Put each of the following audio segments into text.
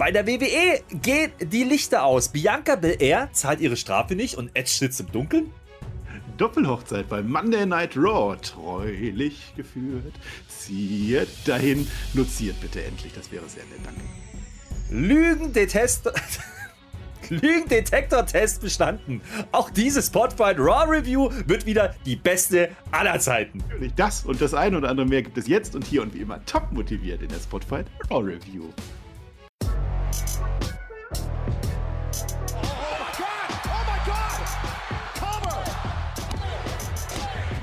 Bei der WWE geht die Lichter aus. Bianca Belair zahlt ihre Strafe nicht und Edge sitzt im Dunkeln. Doppelhochzeit bei Monday Night Raw. Treulich geführt. Zieht dahin. Notiert bitte endlich. Das wäre sehr nett. Danke. Lügendetester. Lügendetektor-Test bestanden. Auch diese Spotfight Raw Review wird wieder die beste aller Zeiten. Natürlich das und das eine oder andere mehr gibt es jetzt und hier und wie immer top motiviert in der Spotfight Raw Review.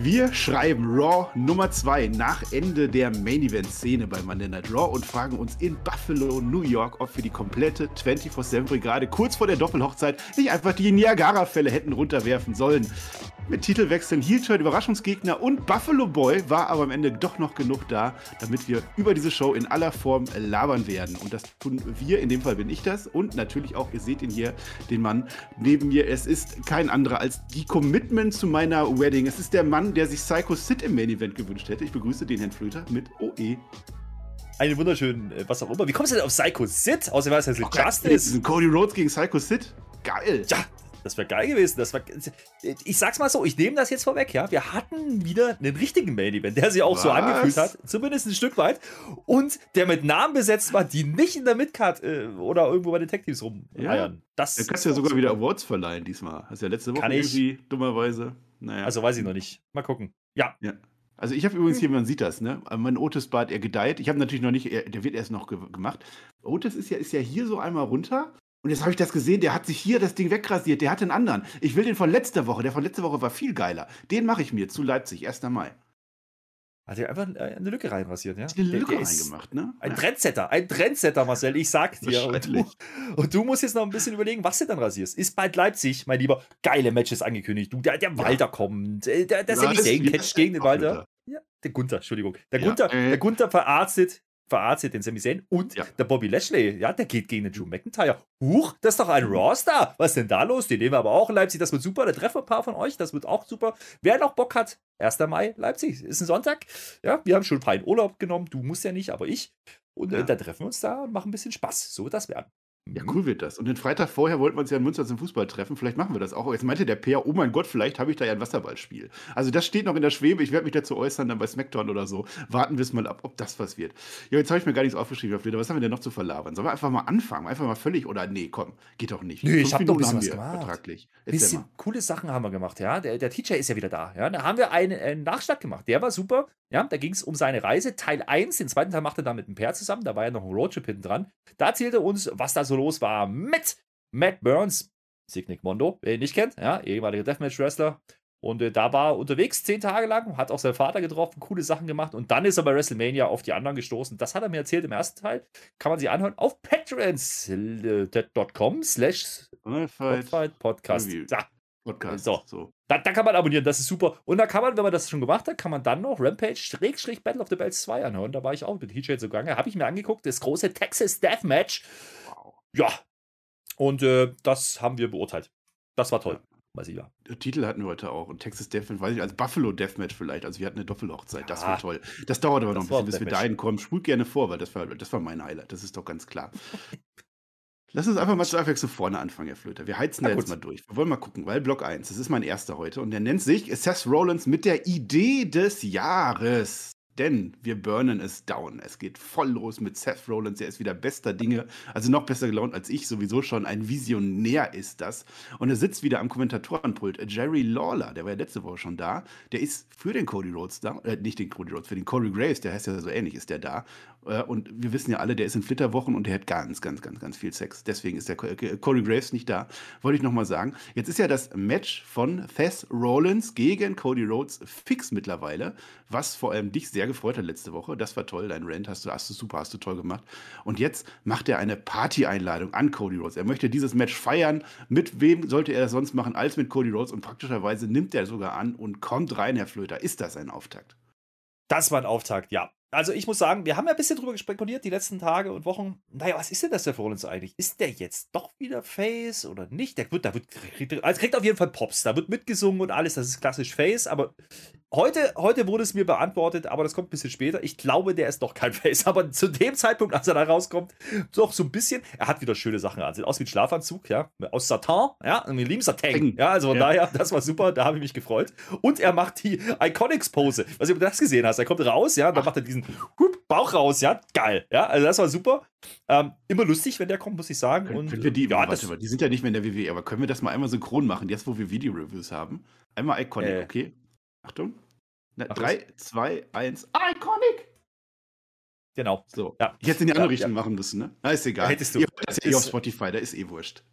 Wir schreiben Raw Nummer 2 nach Ende der Main Event Szene bei Monday Night Raw und fragen uns in Buffalo, New York, ob wir die komplette 24-7 Brigade kurz vor der Doppelhochzeit nicht einfach die Niagara-Fälle hätten runterwerfen sollen. Mit Titelwechseln, Heelturn, Überraschungsgegner und Buffalo Boy war aber am Ende doch noch genug da, damit wir über diese Show in aller Form labern werden. Und das tun wir, in dem Fall bin ich das. Und natürlich auch, ihr seht ihn hier, den Mann neben mir. Es ist kein anderer als die Commitment zu meiner Wedding. Es ist der Mann, der sich Psycho Sid im Main Event gewünscht hätte. Ich begrüße den Herrn Flöter mit OE. Einen wunderschönen, äh, was auch immer. Wie kommst du denn auf Psycho Sid? Außer was heißt Oh, Justice? Cody Rhodes gegen Psycho Sid? Geil. Ja, das wäre geil gewesen. Das wär, ich sag's mal so, ich nehme das jetzt vorweg, ja. Wir hatten wieder einen richtigen Main-Event, der sich auch so Was? angefühlt hat, zumindest ein Stück weit. Und der mit Namen besetzt war, die nicht in der Midcard äh, oder irgendwo bei den Tech-Teams rumeiern. Das Da kannst du ja sogar wieder Awards verleihen diesmal. Hast ja letzte Woche Kann ich. irgendwie dummerweise. Naja. Also weiß ich noch nicht. Mal gucken. Ja, Ja. Also ich habe übrigens hier, man sieht das, ne? Mein Otis-Bart, er gedeiht. Ich habe natürlich noch nicht, er, der wird erst noch ge gemacht. Otis ist ja, ist ja hier so einmal runter. Und jetzt habe ich das gesehen, der hat sich hier das Ding wegrasiert, der hat den anderen. Ich will den von letzter Woche, der von letzter Woche war viel geiler. Den mache ich mir zu Leipzig, 1. Mai. Hat er einfach äh, eine Lücke reinrasiert, ja. Eine Der- Lücke der ist reingemacht, ne? Ein Trendsetter, ein Trendsetter, Marcel, ich sag dir. Und du, und du musst jetzt noch ein bisschen überlegen, was du dann rasierst. Ist bald Leipzig, mein Lieber, geile Matches angekündigt. Du, der, der Walter kommt, äh, der, der Ja, das- Zayn ja, catcht gegen den Walter. Ja, der Gunther, Entschuldigung. Der Ja, Gunther, äh. der Gunther verarztet, verarztet den Sami Zayn und Ja. der Bobby Lashley, ja, der geht gegen den Drew McIntyre. Huch, das ist doch ein Raw-Star. Was ist denn da los? Den nehmen wir aber auch in Leipzig. Das wird super. Da treffen wir ein paar von euch. Das wird auch super. Wer noch Bock hat, 1. Mai, Leipzig. Ist ein Sonntag. Ja, wir haben schon freien Urlaub genommen. Du musst ja nicht, aber ich. Und äh, Ja. da treffen wir uns da und machen ein bisschen Spaß. So wird das werden. Ja, cool wird das. Und den Freitag vorher wollten wir uns ja in Münster zum Fußball treffen. Vielleicht machen wir das auch. Jetzt meinte der Peer, oh mein Gott, vielleicht habe ich da ja ein Wasserballspiel. Also das steht noch in der Schwebe. Ich werde mich dazu äußern, dann bei Smackdown oder so. Warten wir es mal ab, ob das was wird. Ja, jetzt habe ich mir gar nichts aufgeschrieben. Was haben wir denn noch zu verlabern? Sollen wir einfach mal anfangen? Einfach mal völlig, oder nee, komm, geht doch nicht. Nö, ich Fünf hab doch ein bisschen was gemacht. Vertraglich. Bisschen coole Sachen haben wir gemacht, ja. Der, der TJ ist ja wieder da. Ja. Da haben wir einen, einen Nachschlag gemacht. Der war super. Ja, da ging es um seine Reise. Teil 1, den zweiten Teil macht er dann mit dem Pair zusammen. Da war ja noch ein Roadtrip hinten dran. Da erzählt er uns, was da so los war mit Matt Burns, Signic Mondo, wer ihn nicht kennt, ja, ehemaliger Deathmatch-Wrestler. Und äh, da war er unterwegs zehn Tage lang, hat auch seinen Vater getroffen, coole Sachen gemacht und dann ist er bei WrestleMania auf die anderen gestoßen. Das hat er mir erzählt im ersten Teil. Kann man sich anhören auf patreon.com slash Podcast. Podcast. So. so. da, da kann man abonnieren, das ist super. Und da kann man, wenn man das schon gemacht hat, kann man dann noch Rampage Schrägstrich Battle of the Bells 2 anhören. Da war ich auch mit TJ zugange. Habe ich mir angeguckt, das große Texas Deathmatch. Wow. Ja. Und äh, das haben wir beurteilt. Das war toll. Weiß ich ja. Titel hatten wir heute auch. Und Texas Deathmatch, weiß ich, als Buffalo Deathmatch vielleicht. Also wir hatten eine Doppelhochzeit. Das Ja. war toll. Das dauert aber noch Das ein war bisschen, bis wir Deathmatch. dahin kommen. Spult gerne vor, weil das war, das war mein Highlight. Das ist doch ganz klar. Lass uns einfach mal zur Abwechslung vorne anfangen, Herr Flöter. Wir heizen da gut. jetzt mal durch. Wir wollen mal gucken, weil Block 1, das ist mein erster heute. Und der nennt sich Seth Rollins mit der Idee des Jahres. Denn wir burnen es down. Es geht voll los mit Seth Rollins. Er ist wieder bester Dinge. Also noch besser gelaunt als ich. Sowieso schon ein Visionär ist das. Und er sitzt wieder am Kommentatorenpult. Jerry Lawler, der war ja letzte Woche schon da. Der ist für den Cody Rhodes da. Äh, nicht den Cody Rhodes, für den Corey Graves. Der heißt ja so ähnlich, ist der da. Äh, und wir wissen ja alle, der ist in Flitterwochen und der hat ganz, ganz, ganz, ganz viel Sex. Deswegen ist der äh, Corey Graves nicht da. Wollte ich nochmal sagen. Jetzt ist ja das Match von Seth Rollins gegen Cody Rhodes fix mittlerweile, was vor allem dich sehr gefreut hat letzte Woche. Das war toll, dein Rant hast du, hast du super, hast du toll gemacht. Und jetzt macht er eine Party-Einladung an Cody Rhodes. Er möchte dieses Match feiern. Mit wem sollte er das sonst machen als mit Cody Rhodes? Und praktischerweise nimmt er sogar an und kommt rein, Herr Flöter. Ist das ein Auftakt? Das war ein Auftakt, ja. Also ich muss sagen, wir haben ja ein bisschen drüber spekuliert die letzten Tage und Wochen. Naja, was ist denn das der Rollins eigentlich? Ist der jetzt doch wieder Face oder nicht? Der wird, da wird, also kriegt auf jeden Fall Pops. Da wird mitgesungen und alles. Das ist klassisch Face. Aber heute, heute wurde es mir beantwortet, aber das kommt ein bisschen später. Ich glaube, der ist doch kein Face. Aber zu dem Zeitpunkt, als er da rauskommt, doch so ein bisschen. Er hat wieder schöne Sachen an. Sieht aus wie ein Schlafanzug, ja. Aus Satan, ja. Wir lieben Satan. Ja, also von ja. daher, das war super. Da habe ich mich gefreut. Und er macht die Iconics-Pose. Was du das gesehen hast. Er kommt raus, ja. Dann macht er diesen hup, Bauch raus, ja. Geil. Ja, also das war super. Ähm, immer lustig, wenn der kommt, muss ich sagen. Können, und, wir die, ja, warte mal, die sind ja nicht mehr in der WWE, aber können wir das mal einmal synchron machen, jetzt wo wir Video-Reviews haben? Einmal Iconic, äh. okay? Achtung. Na, 3, 2, 1, Iconic! Genau. So. Ja. Ich hätte in die andere ja, Richtung ja. machen müssen, ne? Na, ist egal. Hättest du. Ihr das eh auf Spotify, da ist eh wurscht.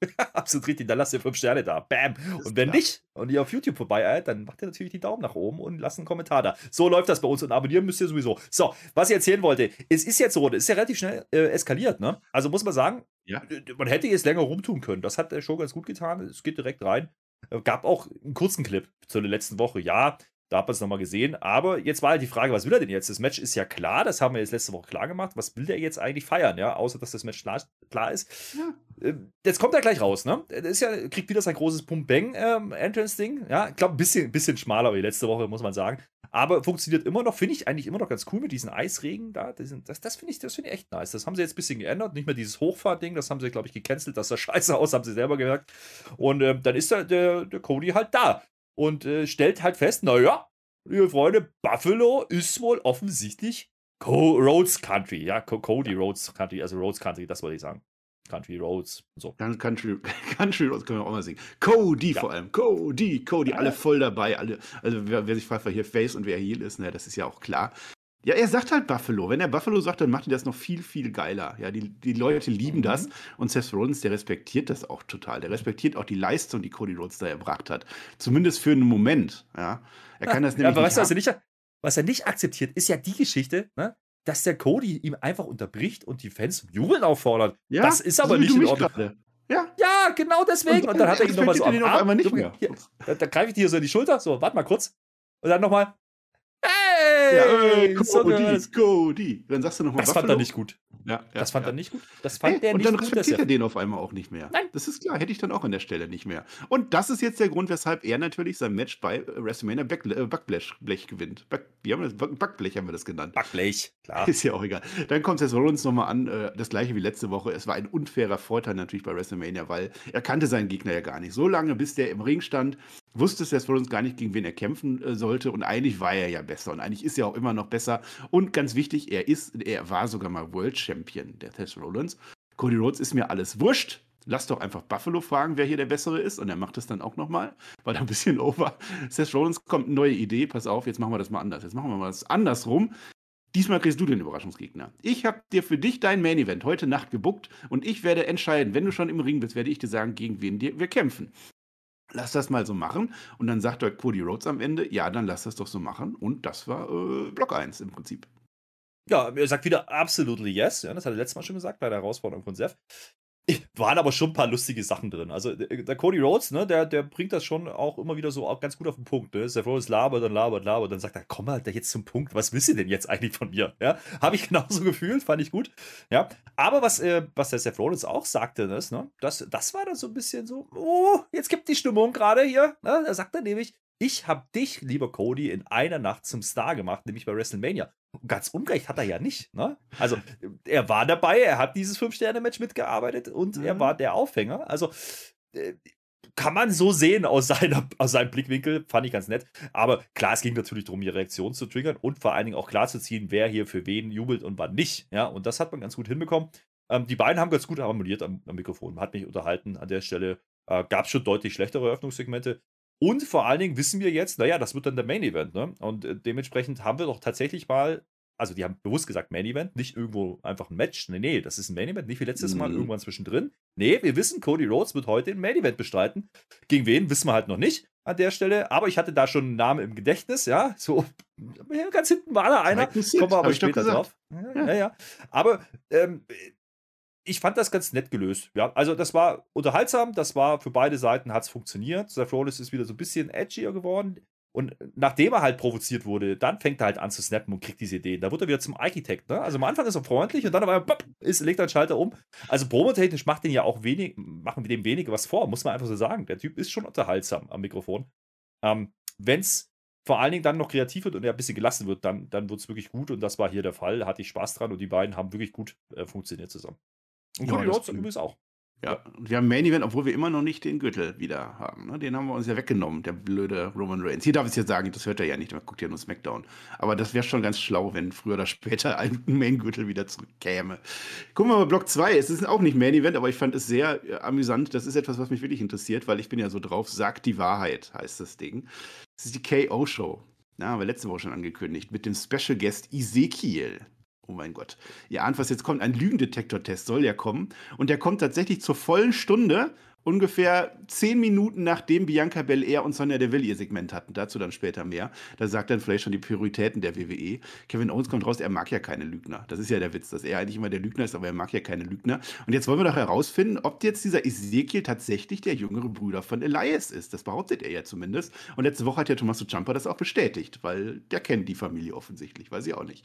Absolut richtig, dann lasst ihr fünf Sterne da. Bam. Und wenn nicht und ihr auf YouTube vorbei eilt, dann macht ihr natürlich die Daumen nach oben und lasst einen Kommentar da. So läuft das bei uns und abonnieren müsst ihr sowieso. So, was ich erzählen wollte, es ist jetzt so, es ist ja relativ schnell äh, eskaliert, ne? Also muss man sagen, ja. man hätte jetzt länger rumtun können. Das hat der Show ganz gut getan. Es geht direkt rein. Gab auch einen kurzen Clip zur letzten Woche. Ja, da hat man es nochmal gesehen. Aber jetzt war halt die Frage, was will er denn jetzt? Das Match ist ja klar, das haben wir jetzt letzte Woche klar gemacht. Was will der jetzt eigentlich feiern, ja? Außer, dass das Match klar, klar ist. Ja. Ähm, jetzt kommt er gleich raus, ne? Das ist ja, kriegt wieder sein großes Pump-Bang-Entrance-Ding. Ähm, ja, ich glaube, ein bisschen, bisschen schmaler wie letzte Woche, muss man sagen. Aber funktioniert immer noch, finde ich eigentlich immer noch ganz cool mit diesen Eisregen da. Das, das, das finde ich, find ich echt nice. Das haben sie jetzt ein bisschen geändert. Nicht mehr dieses Hochfahrt-Ding, das haben sie, glaube ich, gecancelt. Das sah scheiße aus, haben sie selber gemerkt. Und äh, dann ist der, der, der Cody halt da und äh, stellt halt fest, naja, liebe Freunde, Buffalo ist wohl offensichtlich Co Rhodes Country. Ja, Co Cody Rhodes Country, also Rhodes Country, das wollte ich sagen. Country Roads und so. Country, Country Roads können wir auch mal singen. Cody ja. vor allem. Cody, Cody, alle voll dabei. Alle, also wer, wer sich fragt, wer hier Face und wer Heel ist, ne, das ist ja auch klar. Ja, er sagt halt Buffalo. Wenn er Buffalo sagt, dann macht er das noch viel, viel geiler. Ja, die, die Leute lieben mhm. das. Und Seth Rollins, der respektiert das auch total. Der respektiert auch die Leistung, die Cody Rhodes da erbracht hat. Zumindest für einen Moment. Ja, er kann das nämlich. Ja, aber weißt du, was er, nicht, was er nicht akzeptiert, ist ja die Geschichte, ne? dass der Cody ihm einfach unterbricht und die Fans zum Jubeln auffordert. Ja, das ist aber nicht in Ordnung. Grade. Ja. ja, genau deswegen. Und, und dann hat er ihn nochmal so am Arm. Einmal nicht mehr. Hier, da, da greife ich dir so in die Schulter. So, warte mal kurz. Und dann nochmal. Hey! Ja, ey, Cody, Cody. Dann sagst du nochmal. Das Buffalo. fand er nicht gut. Ja, das fand er nicht gut. Das fand hey, der und nicht dann gut, respektiert er den auf einmal auch nicht mehr. Nein. Das ist klar, hätte ich dann auch an der Stelle nicht mehr. Und das ist jetzt der Grund, weshalb er natürlich sein Match bei WrestleMania Back, äh, Backblech Blech gewinnt. Back, wie haben wir das? Backblech haben wir das genannt. Backblech, klar. Ist ja auch egal. Dann kommt es uns nochmal an, äh, das gleiche wie letzte Woche. Es war ein unfairer Vorteil natürlich bei WrestleMania, weil er kannte seinen Gegner ja gar nicht. So lange, bis der im Ring stand, wusste Seth Rollins gar nicht, gegen wen er kämpfen äh, sollte. Und eigentlich war er ja besser. Und eigentlich ist er auch immer noch besser. Und ganz wichtig, er ist, er war sogar mal World Champion, der Seth Rollins. Cody Rhodes ist mir alles wurscht. Lass doch einfach Buffalo fragen, wer hier der Bessere ist. Und er macht es dann auch nochmal, weil er ein bisschen over. Seth Rollins kommt neue Idee. Pass auf, jetzt machen wir das mal anders. Jetzt machen wir mal das andersrum. Diesmal kriegst du den Überraschungsgegner. Ich habe dir für dich dein Main Event heute Nacht gebuckt und ich werde entscheiden, wenn du schon im Ring bist, werde ich dir sagen, gegen wen wir kämpfen. Lass das mal so machen. Und dann sagt der Cody Rhodes am Ende, ja, dann lass das doch so machen. Und das war äh, Block 1 im Prinzip. Ja, er sagt wieder absolutely yes. Ja, das hat er letztes Mal schon gesagt bei der Herausforderung von Seth. Waren aber schon ein paar lustige Sachen drin. Also der Cody Rhodes, ne, der, der bringt das schon auch immer wieder so auch ganz gut auf den Punkt. Ne? Seth Rollins labert, dann labert, labert, dann sagt er, komm mal da jetzt zum Punkt, was wisst ihr denn jetzt eigentlich von mir? Ja, habe ich genauso gefühlt, fand ich gut. Ja, aber was, äh, was der Seth Rollins auch sagte, ist, ne, das, das war dann so ein bisschen so, oh, jetzt gibt die Stimmung gerade hier. Ne? Da sagt er nämlich, ich habe dich, lieber Cody, in einer Nacht zum Star gemacht, nämlich bei WrestleMania. Ganz unrecht hat er ja nicht. Ne? Also, er war dabei, er hat dieses Fünf-Sterne-Match mitgearbeitet und mhm. er war der Aufhänger. Also, äh, kann man so sehen aus, seiner, aus seinem Blickwinkel, fand ich ganz nett. Aber klar, es ging natürlich darum, die Reaktion zu triggern und vor allen Dingen auch klarzuziehen, wer hier für wen jubelt und wann nicht. Ja, und das hat man ganz gut hinbekommen. Ähm, die beiden haben ganz gut harmoniert am, am Mikrofon. Hat mich unterhalten an der Stelle. Äh, Gab es schon deutlich schlechtere Eröffnungssegmente. Und vor allen Dingen wissen wir jetzt, naja, das wird dann der Main Event, ne? Und äh, dementsprechend haben wir doch tatsächlich mal, also die haben bewusst gesagt Main Event, nicht irgendwo einfach ein Match. Nee, nee, das ist ein Main Event, nicht wie letztes mhm. Mal irgendwann zwischendrin. Nee, wir wissen, Cody Rhodes wird heute ein Main Event bestreiten. Gegen wen, wissen wir halt noch nicht an der Stelle. Aber ich hatte da schon einen Namen im Gedächtnis, ja. So, ganz hinten war da einer. Kommen wir aber später drauf. Ja, ja, ja. Aber ähm, ich fand das ganz nett gelöst. Ja, also das war unterhaltsam, das war für beide Seiten hat es funktioniert. Seth Rollins ist wieder so ein bisschen edgier geworden. Und nachdem er halt provoziert wurde, dann fängt er halt an zu snappen und kriegt diese Ideen. Da wird er wieder zum Architekt. Ne? Also am Anfang ist er freundlich und dann aber pop, ist, legt er den Schalter um. Also promotechnisch macht den ja auch wenig, machen wir dem wenige was vor, muss man einfach so sagen. Der Typ ist schon unterhaltsam am Mikrofon. Ähm, Wenn es vor allen Dingen dann noch kreativ wird und er ein bisschen gelassen wird, dann, dann wird es wirklich gut und das war hier der Fall. Hatte ich Spaß dran und die beiden haben wirklich gut äh, funktioniert zusammen. Und Ja, Cody das Rhodes übrigens auch. Ja, und wir haben Main Event, obwohl wir immer noch nicht den Gürtel wieder haben. Ne? Den haben wir uns ja weggenommen, der blöde Roman Reigns. Hier darf ich es jetzt sagen, das hört er ja nicht, man guckt ja nur SmackDown. Aber das wäre schon ganz schlau, wenn früher oder später ein Main-Gürtel wieder zurückkäme. Gucken wir mal Block 2. Es ist auch nicht Main Event, aber ich fand es sehr äh, amüsant. Das ist etwas, was mich wirklich interessiert, weil ich bin ja so drauf. Sagt die Wahrheit, heißt das Ding. Das ist die KO-Show. Na, haben wir letzte Woche schon angekündigt. Mit dem Special Guest Ezekiel. Oh mein Gott. Ihr ahnt, was jetzt kommt. Ein Lügendetektor-Test soll ja kommen. Und der kommt tatsächlich zur vollen Stunde, ungefähr zehn Minuten nachdem Bianca Belair und Sonja Deville ihr Segment hatten. Dazu dann später mehr. Da sagt dann vielleicht schon die Prioritäten der WWE. Kevin Owens kommt raus, er mag ja keine Lügner. Das ist ja der Witz, dass er eigentlich immer der Lügner ist, aber er mag ja keine Lügner. Und jetzt wollen wir doch herausfinden, ob jetzt dieser Ezekiel tatsächlich der jüngere Bruder von Elias ist. Das behauptet er ja zumindest. Und letzte Woche hat ja Tommaso Ciampa das auch bestätigt, weil der kennt die Familie offensichtlich, weiß ich auch nicht.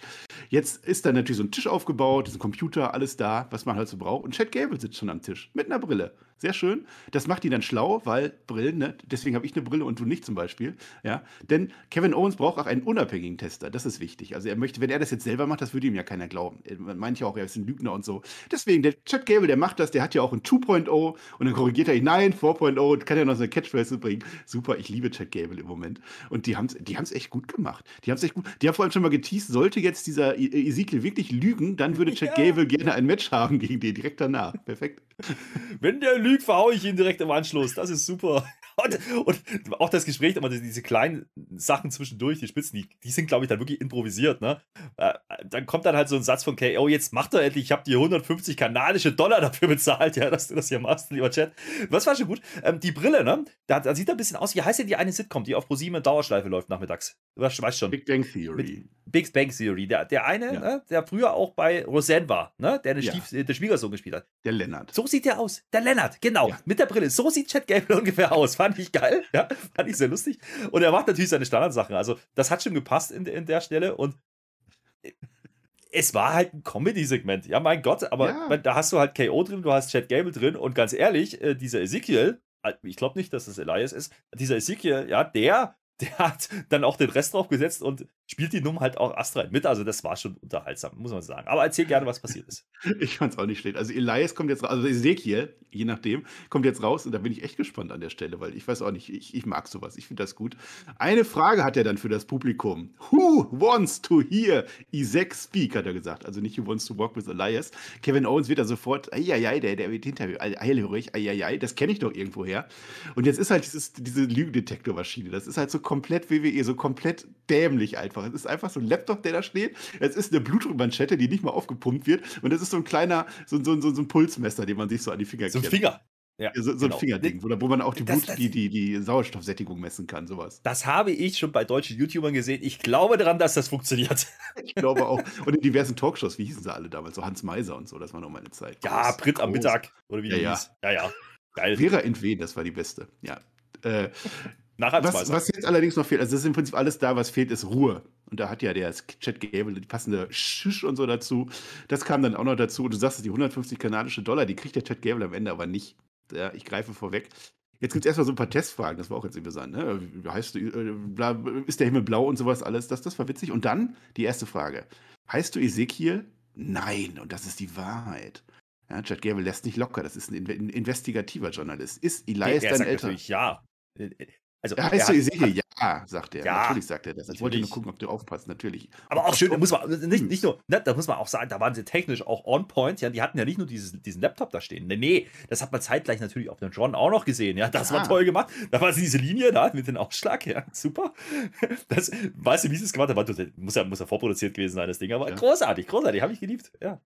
Jetzt ist da natürlich so ein Tisch aufgebaut, ist ein Computer, alles da, was man halt so braucht. Und Chad Gable sitzt schon am Tisch mit einer Brille. Sehr schön. Das macht ihn dann schlau, weil Brillen, ne? deswegen habe ich eine Brille und du nicht zum Beispiel. Ja? Denn Kevin Owens braucht auch einen unabhängigen Tester. Das ist wichtig. Also er möchte, wenn er das jetzt selber macht, das würde ihm ja keiner glauben. Man meint ja auch, er ist ein Lügner und so. Deswegen, der Chad Gable, der macht das, der hat ja auch ein 2.0 und dann korrigiert er ihn, nein, 4.0 und kann ja noch so eine Catchphrase bringen. Super, ich liebe Chad Gable im Moment. Und die haben es die haben's echt gut gemacht. Die haben es echt gut. Die haben vor allem schon mal geteased, sollte jetzt dieser E- Ezekiel wirklich lügen, dann würde Chad Ja. Gable gerne ein Match haben gegen den direkt danach. Perfekt. Wenn der lügt, verhaue ich ihn direkt im Anschluss. Das ist super. Und, und auch das Gespräch, aber diese kleinen Sachen zwischendurch, die Spitzen, die, die sind, glaube ich, dann wirklich improvisiert. Ne? Äh, dann kommt dann halt so ein Satz von KO, jetzt mach doch endlich, ich habe dir 150 kanadische Dollar dafür bezahlt, ja, dass du das hier machst, lieber Chat. Was war schon gut? Ähm, die Brille, ne? Da, da sieht er ein bisschen aus. Wie heißt denn die eine Sitcom, die auf ProSieben in Dauerschleife läuft nachmittags? Du weißt, schon. Big Bang Theory. Big Bang Theory. Der, der eine, Ja. ne, der früher auch bei Roseanne war, ne? Der, eine Ja. Stief, äh, der Schwiegersohn gespielt hat. Der Lennart. So sieht der aus. Der Lennart, genau. Ja. Mit der Brille. So sieht Chad Gable ungefähr aus. Fand ich geil. Ja, fand ich sehr lustig. Und er macht natürlich seine Standardsachen. Also, das hat schon gepasst in, in der Stelle. Und es war halt ein Comedy-Segment. Ja, mein Gott. Aber Ja. da hast du halt KO drin, du hast Chad Gable drin. Und ganz ehrlich, äh, dieser Ezekiel, äh, ich glaube nicht, dass es Elias ist, dieser Ezekiel, ja, der. Der hat dann auch den Rest drauf gesetzt und spielt die Nummer halt auch astrein mit. Also, das war schon unterhaltsam, muss man sagen. Aber erzähl gerne, was passiert ist. Ich fand's auch nicht schlecht. Also Elias kommt jetzt raus, also Ezekiel, je nachdem, kommt jetzt raus und da bin ich echt gespannt an der Stelle, weil ich weiß auch nicht, ich, ich mag sowas, ich finde das gut. Eine Frage hat er dann für das Publikum. Who wants to hear Isaac speak, hat er gesagt. Also nicht who wants to walk with Elias. Kevin Owens wird da sofort, eieiei, der, der wird hinterher, eilhörig, eieiei, das kenne ich doch irgendwo her. Und jetzt ist halt dieses, diese Lügendetektormaschine, das ist halt so komplett WWE, so komplett dämlich einfach. Es ist einfach so ein Laptop, der da steht. Es ist eine Blutdruckmanschette, die nicht mal aufgepumpt wird. Und es ist so ein kleiner, so, so, so, so ein Pulsmesser, den man sich so an die Finger So ein. Finger. Ja, so, so genau. ein Fingerding, wo, wo man auch die, Das- Blut, das- die, die, die Sauerstoffsättigung messen kann, sowas. Das habe ich schon bei deutschen YouTubern gesehen. Ich glaube daran, dass das funktioniert. Ich glaube auch. Und in diversen Talkshows, wie hießen sie alle damals? So Hans Meiser und so, das war noch meine Zeit. Ja, Groß, Brit am groß. Mittag. Oder wie Ja, ja. hieß. Ja, ja. Geil. Vera Entwen, das war die beste. Ja. Äh, was, was jetzt allerdings noch fehlt, also es ist im Prinzip alles da, was fehlt, ist Ruhe. Und da hat ja der Chat Gable die passende Schisch und so dazu. Das kam dann auch noch dazu. Und du sagst, die 150 kanadische Dollar, die kriegt der Chat Gable am Ende aber nicht. Ja, ich greife vorweg. Jetzt gibt es erstmal so ein paar Testfragen, das war auch jetzt interessant. Ne? Heißt du, äh, ist der Himmel blau und sowas alles? Das, das war witzig. Und dann die erste Frage: Heißt du Ezekiel? Nein, und das ist die Wahrheit. Ja, Chad Gable lässt nicht locker, das ist ein, in- ein investigativer Journalist. Ist der, Elias der dein sagt älter? natürlich ja. Äh, Also, Ja, er heißt du Ezekiel? Ja, sagt er. Ja, natürlich sagt er das. Ich wollte nur gucken, ob du aufpasst. Natürlich. Aber auch schön, da muss man, nicht, Hm. nicht nur, ne, da muss man auch sagen, da waren sie technisch auch on point. Ja, die hatten ja nicht nur dieses, diesen Laptop da stehen. Nee, nee, das hat man zeitgleich natürlich auf dem John auch noch gesehen. Ja, das war Ja. toll gemacht. Da war diese Linie da mit dem Ausschlag. Ja, super. Das, weißt du, wie sie es gemacht haben? War- Muss ja, muss ja vorproduziert gewesen sein, das Ding. Aber Ja. großartig, großartig, habe ich geliebt. Ja.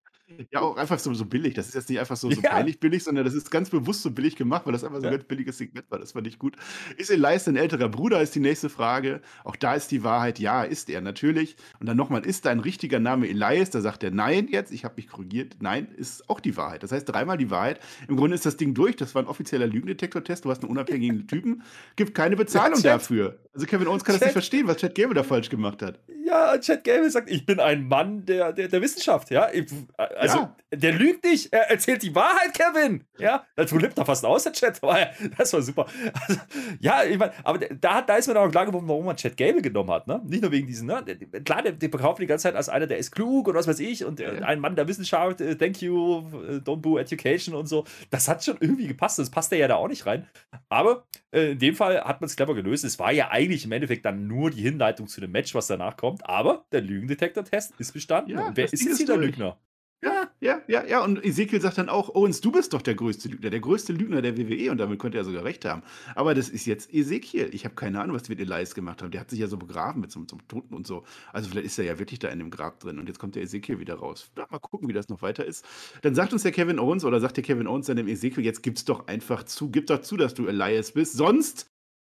Ja, auch einfach so, so billig. Das ist jetzt nicht einfach so, so Ja. peinlich billig, sondern das ist ganz bewusst so billig gemacht, weil das einfach so ein Ja. ganz billiges Segment war. Das fand ich gut. Ist Elias ein älterer Bruder, ist die nächste Frage. Auch da ist die Wahrheit, ja, ist er natürlich. Und dann nochmal, ist dein richtiger Name Elias? Da sagt er nein jetzt. Ich habe mich korrigiert. Nein, ist auch die Wahrheit. Das heißt dreimal die Wahrheit. Im Grunde ist das Ding durch. Das war ein offizieller Lügendetektor-Test. Du hast einen unabhängigen Typen. Gibt keine Bezahlung Chat. dafür. Also Kevin Owens kann das Chat. nicht verstehen, was Chad Gable da falsch gemacht hat. Ja, Chad Gable sagt, ich bin ein Mann der, der, der Wissenschaft, ja. Ich, also, Ja. der lügt nicht, er erzählt die Wahrheit, Kevin. Ja, das flippt da fast aus, der Chat. Aber das war super. Also, ja, ich meine, aber da, da ist mir dann auch klar geworden, warum man Chad Gable genommen hat, ne? Nicht nur wegen diesen, ne? Klar, der, der verkauft die ganze Zeit als einer, der ist klug und was weiß ich und äh, ein Mann der Wissenschaft, äh, thank you, äh, don't boo education und so. Das hat schon irgendwie gepasst, das passt ja da auch nicht rein. Aber äh, in dem Fall hat man es clever gelöst. Es war ja eigentlich im Endeffekt dann nur die Hinleitung zu dem Match, was danach kommt. Aber der Lügendetektor-Test ist bestanden. Ja, wer ist jetzt hier der. Lügner? Ja, ja, ja, ja. Und Ezekiel sagt dann auch, Owens, du bist doch der größte Lügner, der größte Lügner der WWE. Und damit könnte er sogar recht haben. Aber das ist jetzt Ezekiel. Ich habe keine Ahnung, was die mit Elias gemacht haben. Der hat sich ja so begraben mit so so einem Toten und so. Also vielleicht ist er ja wirklich da in dem Grab drin. Und jetzt kommt der Ezekiel wieder raus. Ja, mal gucken, wie das noch weiter ist. Dann sagt uns der Kevin Owens oder sagt der Kevin Owens dann dem Ezekiel, jetzt gib's doch einfach zu, gib doch zu, dass du Elias bist. Sonst,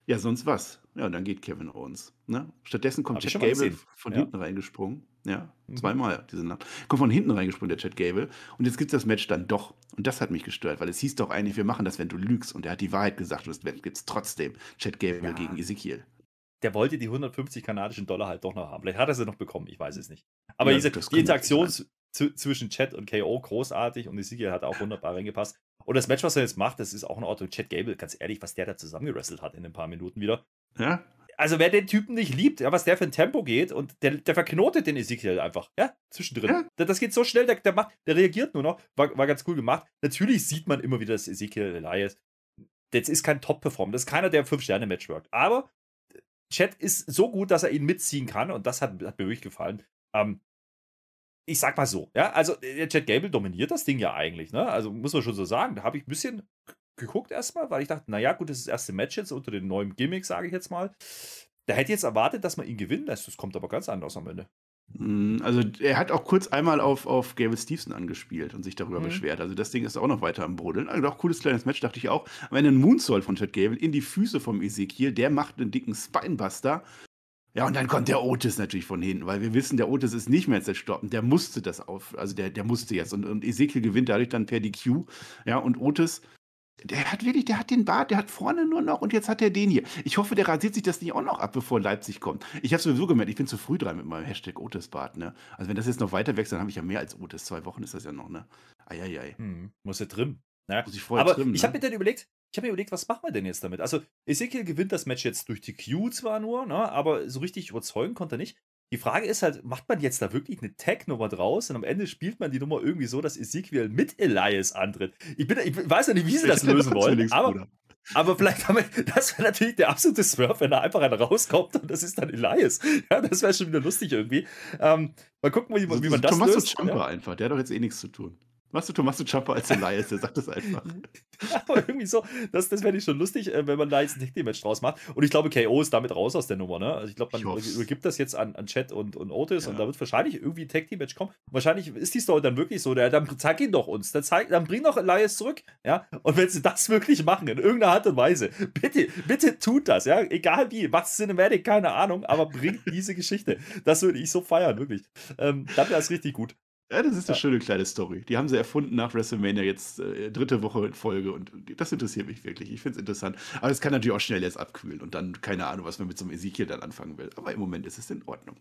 ja, sonst was? Ja, und dann geht Kevin Owens. Ne? Stattdessen kommt Chad Gable von Ja. hinten reingesprungen. Ja, Mhm. zweimal diese Nacht. Kommt von hinten reingesprungen, der Chad Gable. Und jetzt gibt es das Match dann doch. Und das hat mich gestört, weil es hieß doch eigentlich, wir machen das, wenn du lügst. Und er hat die Wahrheit gesagt und Match gibt es trotzdem. Chad Gable Ja. gegen Ezekiel. Der wollte die 150 kanadischen Dollar halt doch noch haben. Vielleicht hat er sie noch bekommen, ich weiß es nicht. Aber Ja, diese, die Interaktion zwischen Chat und KO großartig und Ezekiel hat auch wunderbar reingepasst. Und das Match, was er jetzt macht, das ist auch in Ordnung. Chad Gable, ganz ehrlich, was der da zusammengerasselt hat in ein paar Minuten wieder. Ja? Also wer den Typen nicht liebt, ja, was der für ein Tempo geht und der, der verknotet den Ezekiel einfach, ja, zwischendrin. Ja. Das, geht so schnell, der, der, macht, der reagiert nur noch, war, war ganz cool gemacht. Natürlich sieht man immer wieder, dass Ezekiel Elias, das ist kein Top-Performer, das ist keiner, der ein 5-Sterne-Match workt. Aber Chat ist so gut, dass er ihn mitziehen kann und das hat, hat mir wirklich gefallen. Ähm, ich sag mal so, ja, also der Chad Gable dominiert das Ding ja eigentlich, ne? Also muss man schon so sagen. Da habe ich ein bisschen geguckt erstmal, weil ich dachte, naja, gut, das ist das erste Match jetzt unter den neuen Gimmick, sage ich jetzt mal. Da hätte ich jetzt erwartet, dass man ihn gewinnen lässt. Das kommt aber ganz anders am Ende. Mm, Also er hat auch kurz einmal auf, auf Gable Stevenson angespielt und sich darüber Mhm. beschwert. Also das Ding ist auch noch weiter am Brodeln. Also auch cooles kleines Match, dachte ich auch. Am Ende ein Moonsault von Chad Gable in die Füße vom Ezekiel. Der macht einen dicken Spinebuster. Ja, und dann kommt der Otis natürlich von hinten, weil wir wissen, der Otis ist nicht mehr zerstoppen. Der musste das auf, also der, der musste jetzt. Und, und Ezekiel gewinnt dadurch dann per DQ. Ja, und Otis, der hat wirklich, der hat den Bart, der hat vorne nur noch und jetzt hat er den hier. Ich hoffe, der rasiert sich das nicht auch noch ab, bevor Leipzig kommt. Ich habe sowieso gemerkt, ich bin zu früh dran mit meinem Hashtag Otis-Bart, ne? Also wenn das jetzt noch weiter wächst, dann habe ich ja mehr als Otis. Zwei Wochen ist das ja noch, ne? Eieiei. Hm, muss er trimmen. Ja. Muss ich vorher Aber trimmen, ich ne? habe mir dann überlegt, ich habe mir überlegt, was machen wir denn jetzt damit? Also, Ezekiel gewinnt das Match jetzt durch die Q zwar nur, ne, aber so richtig überzeugen konnte er nicht. Die Frage ist halt, macht man jetzt da wirklich eine Tag-Nummer draus und am Ende spielt man die Nummer irgendwie so, dass Ezekiel mit Elias antritt? Ich, bin, ich weiß ja nicht, wie sie das lösen wollen, aber, aber vielleicht haben wir, das wäre natürlich der absolute Swerve, wenn da einfach einer rauskommt und das ist dann Elias. Ja, das wäre schon wieder lustig irgendwie. Ähm, mal gucken, wie, wie man das Tommaso löst. Ciampa Ja. einfach, der hat doch jetzt eh nichts zu tun. Machst du Tommaso Ciampa als Elias, der sagt das einfach. Aber irgendwie so, das, das wäre nicht schon lustig, äh, wenn man da jetzt ein Tag-Team-Match draus macht. Und ich glaube, KO ist damit raus aus der Nummer, ne? Also ich glaube, Ich man hoff's. übergibt das jetzt an, an Chat und, und Otis Ja. und da wird wahrscheinlich irgendwie ein Tag-Team-Match kommen. Wahrscheinlich ist die Story dann wirklich so, der, dann zeig ihn doch uns, dann, zeig, dann bring doch Elias zurück, ja? Und wenn sie das wirklich machen, in irgendeiner Art und Weise, bitte, bitte tut das, ja? Egal wie, macht Cinematic, keine Ahnung, aber bringt diese Geschichte. Das würde ich so feiern, wirklich. Ähm, dann wäre es richtig gut. Ja, das ist eine Ja. schöne kleine Story. Die haben sie erfunden nach WrestleMania jetzt äh, dritte Woche in Folge und das interessiert mich wirklich. Ich finde es interessant. Aber es kann natürlich auch schnell jetzt abkühlen und dann keine Ahnung, was man mit so einem Ezekiel dann anfangen will. Aber im Moment ist es in Ordnung.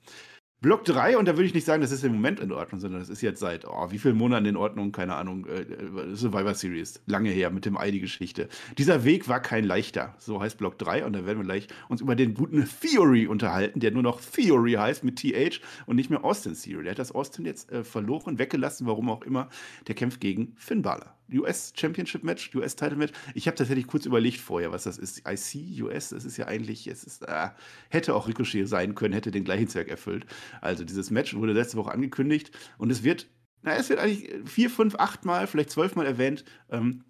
Block 3, und da würde ich nicht sagen, das ist im Moment in Ordnung, sondern das ist jetzt seit, oh, wie vielen Monaten in Ordnung, keine Ahnung, äh, äh, Survivor Series, lange her mit dem ID-Geschichte. Dieser Weg war kein leichter, so heißt Block 3, und da werden wir gleich uns über den guten Theory unterhalten, der nur noch Theory heißt mit TH und nicht mehr Austin Theory. Der hat das Austin jetzt äh, verloren, weggelassen, warum auch immer. Der kämpft gegen Finn Balor. US Championship Match, US Title Match. Ich habe tatsächlich kurz überlegt vorher, was das ist. IC, US, das ist ja eigentlich, es ist, äh, hätte auch Ricochet sein können, hätte den gleichen Zweck erfüllt. Also dieses Match wurde letzte Woche angekündigt und es wird, na, es wird eigentlich vier, fünf, acht Mal, vielleicht zwölf Mal erwähnt. Ähm,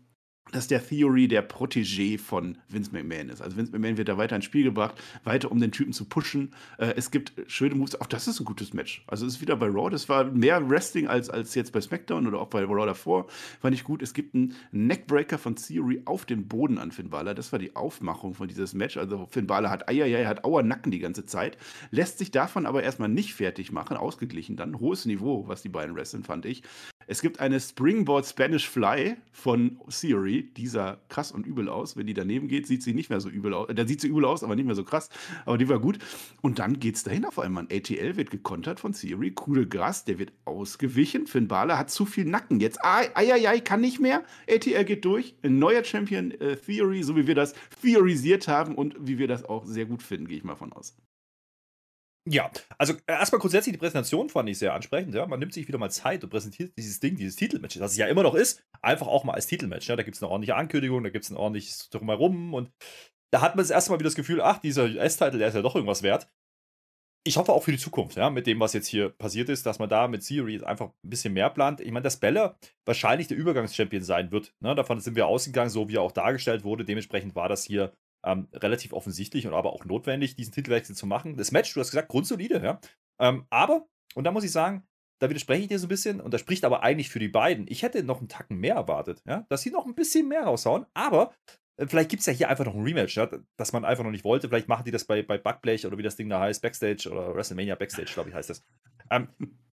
dass der Theory der Protégé von Vince McMahon ist. Also Vince McMahon wird da weiter ins Spiel gebracht, weiter um den Typen zu pushen. Äh, es gibt schöne Moves. Auch das ist ein gutes Match. Also es ist wieder bei Raw. Das war mehr Wrestling als, als jetzt bei SmackDown oder auch bei Raw davor. Fand ich gut. Es gibt einen Neckbreaker von Theory auf dem Boden an Finn Balor. Das war die Aufmachung von dieses Match. Also Finn Balor hat Eieiei, hat Auer Nacken die ganze Zeit. Lässt sich davon aber erstmal nicht fertig machen. Ausgeglichen dann. Hohes Niveau, was die beiden wresteln, fand ich. Es gibt eine Springboard Spanish Fly von Theory. Die sah krass und übel aus. Wenn die daneben geht, sieht sie nicht mehr so übel aus. Da sieht sie übel aus, aber nicht mehr so krass. Aber die war gut. Und dann geht es dahin auf einmal. ATL wird gekontert von Theory. Coole Gras, der wird ausgewichen. Finn Balor hat zu viel Nacken jetzt. Eieiei, kann nicht mehr. ATL geht durch. Ein neuer Champion äh, Theory, so wie wir das theorisiert haben und wie wir das auch sehr gut finden, gehe ich mal von aus. Ja, also äh, erstmal grundsätzlich die Präsentation fand ich sehr ansprechend. Ja? Man nimmt sich wieder mal Zeit und präsentiert dieses Ding, dieses Titelmatch, das es ja immer noch ist, einfach auch mal als Titelmatch. Ja? Da gibt es eine ordentliche Ankündigung, da gibt es ein ordentliches Drumherum und da hat man das erste Mal wieder das Gefühl, ach, dieser US-Titel, der ist ja doch irgendwas wert. Ich hoffe auch für die Zukunft, ja, mit dem, was jetzt hier passiert ist, dass man da mit Theory einfach ein bisschen mehr plant. Ich meine, dass Bella wahrscheinlich der Übergangschampion sein wird. Ne? Davon sind wir ausgegangen, so wie er auch dargestellt wurde. Dementsprechend war das hier ähm, relativ offensichtlich und aber auch notwendig, diesen Titelwechsel zu machen. Das Match, du hast gesagt, grundsolide, ja. Ähm, aber, und da muss ich sagen, da widerspreche ich dir so ein bisschen und das spricht aber eigentlich für die beiden. Ich hätte noch einen Tacken mehr erwartet, ja, dass sie noch ein bisschen mehr raushauen, aber vielleicht gibt es ja hier einfach noch ein Rematch, ja, das man einfach noch nicht wollte. Vielleicht machen die das bei, bei Backblech oder wie das Ding da heißt, Backstage oder WrestleMania Backstage, glaube ich, heißt das. Ähm,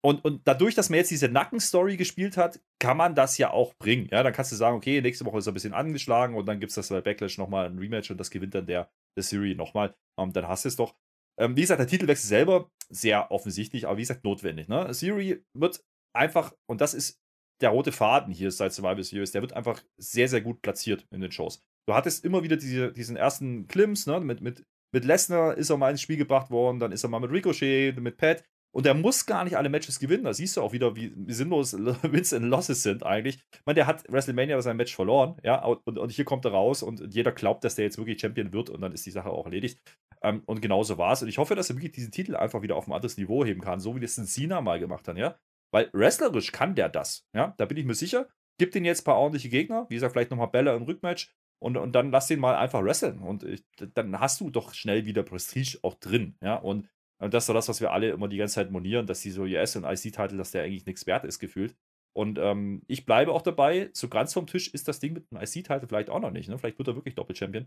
und, und dadurch, dass man jetzt diese Nackenstory gespielt hat, kann man das ja auch bringen. Ja, dann kannst du sagen, okay, nächste Woche ist er ein bisschen angeschlagen und dann gibt es das bei Backlash nochmal ein Rematch und das gewinnt dann der, der Serie nochmal. Ähm, dann hast du es doch. Ähm, wie gesagt, der Titelwechsel selber sehr offensichtlich, aber wie gesagt, notwendig. Ne? Siri wird einfach, und das ist der rote Faden hier seit Survivor Series, der wird einfach sehr, sehr gut platziert in den Shows. Du hattest immer wieder diese, diesen ersten Klimps, ne? mit, mit, mit Lesnar ist er mal ins Spiel gebracht worden, dann ist er mal mit Ricochet, mit Pat. Und er muss gar nicht alle Matches gewinnen. Da siehst du auch wieder, wie, wie sinnlos Wins and Losses sind eigentlich. Ich meine, der hat WrestleMania sein Match verloren, ja, und, und hier kommt er raus und jeder glaubt, dass der jetzt wirklich Champion wird und dann ist die Sache auch erledigt. Ähm, und genauso war es. Und ich hoffe, dass er wirklich diesen Titel einfach wieder auf ein anderes Niveau heben kann, so wie das in Cena mal gemacht hat, ja. Weil wrestlerisch kann der das, ja, da bin ich mir sicher. Gib den jetzt ein paar ordentliche Gegner, wie gesagt, vielleicht nochmal Bella im Rückmatch und, und dann lass den mal einfach wresteln. Und ich, dann hast du doch schnell wieder Prestige auch drin, ja. Und und das ist so das, was wir alle immer die ganze Zeit monieren, dass die so US- und IC-Titel, dass der eigentlich nichts wert ist, gefühlt. Und ähm, ich bleibe auch dabei, so ganz vom Tisch ist das Ding mit einem IC-Titel vielleicht auch noch nicht. Ne? Vielleicht wird er wirklich Doppel-Champion.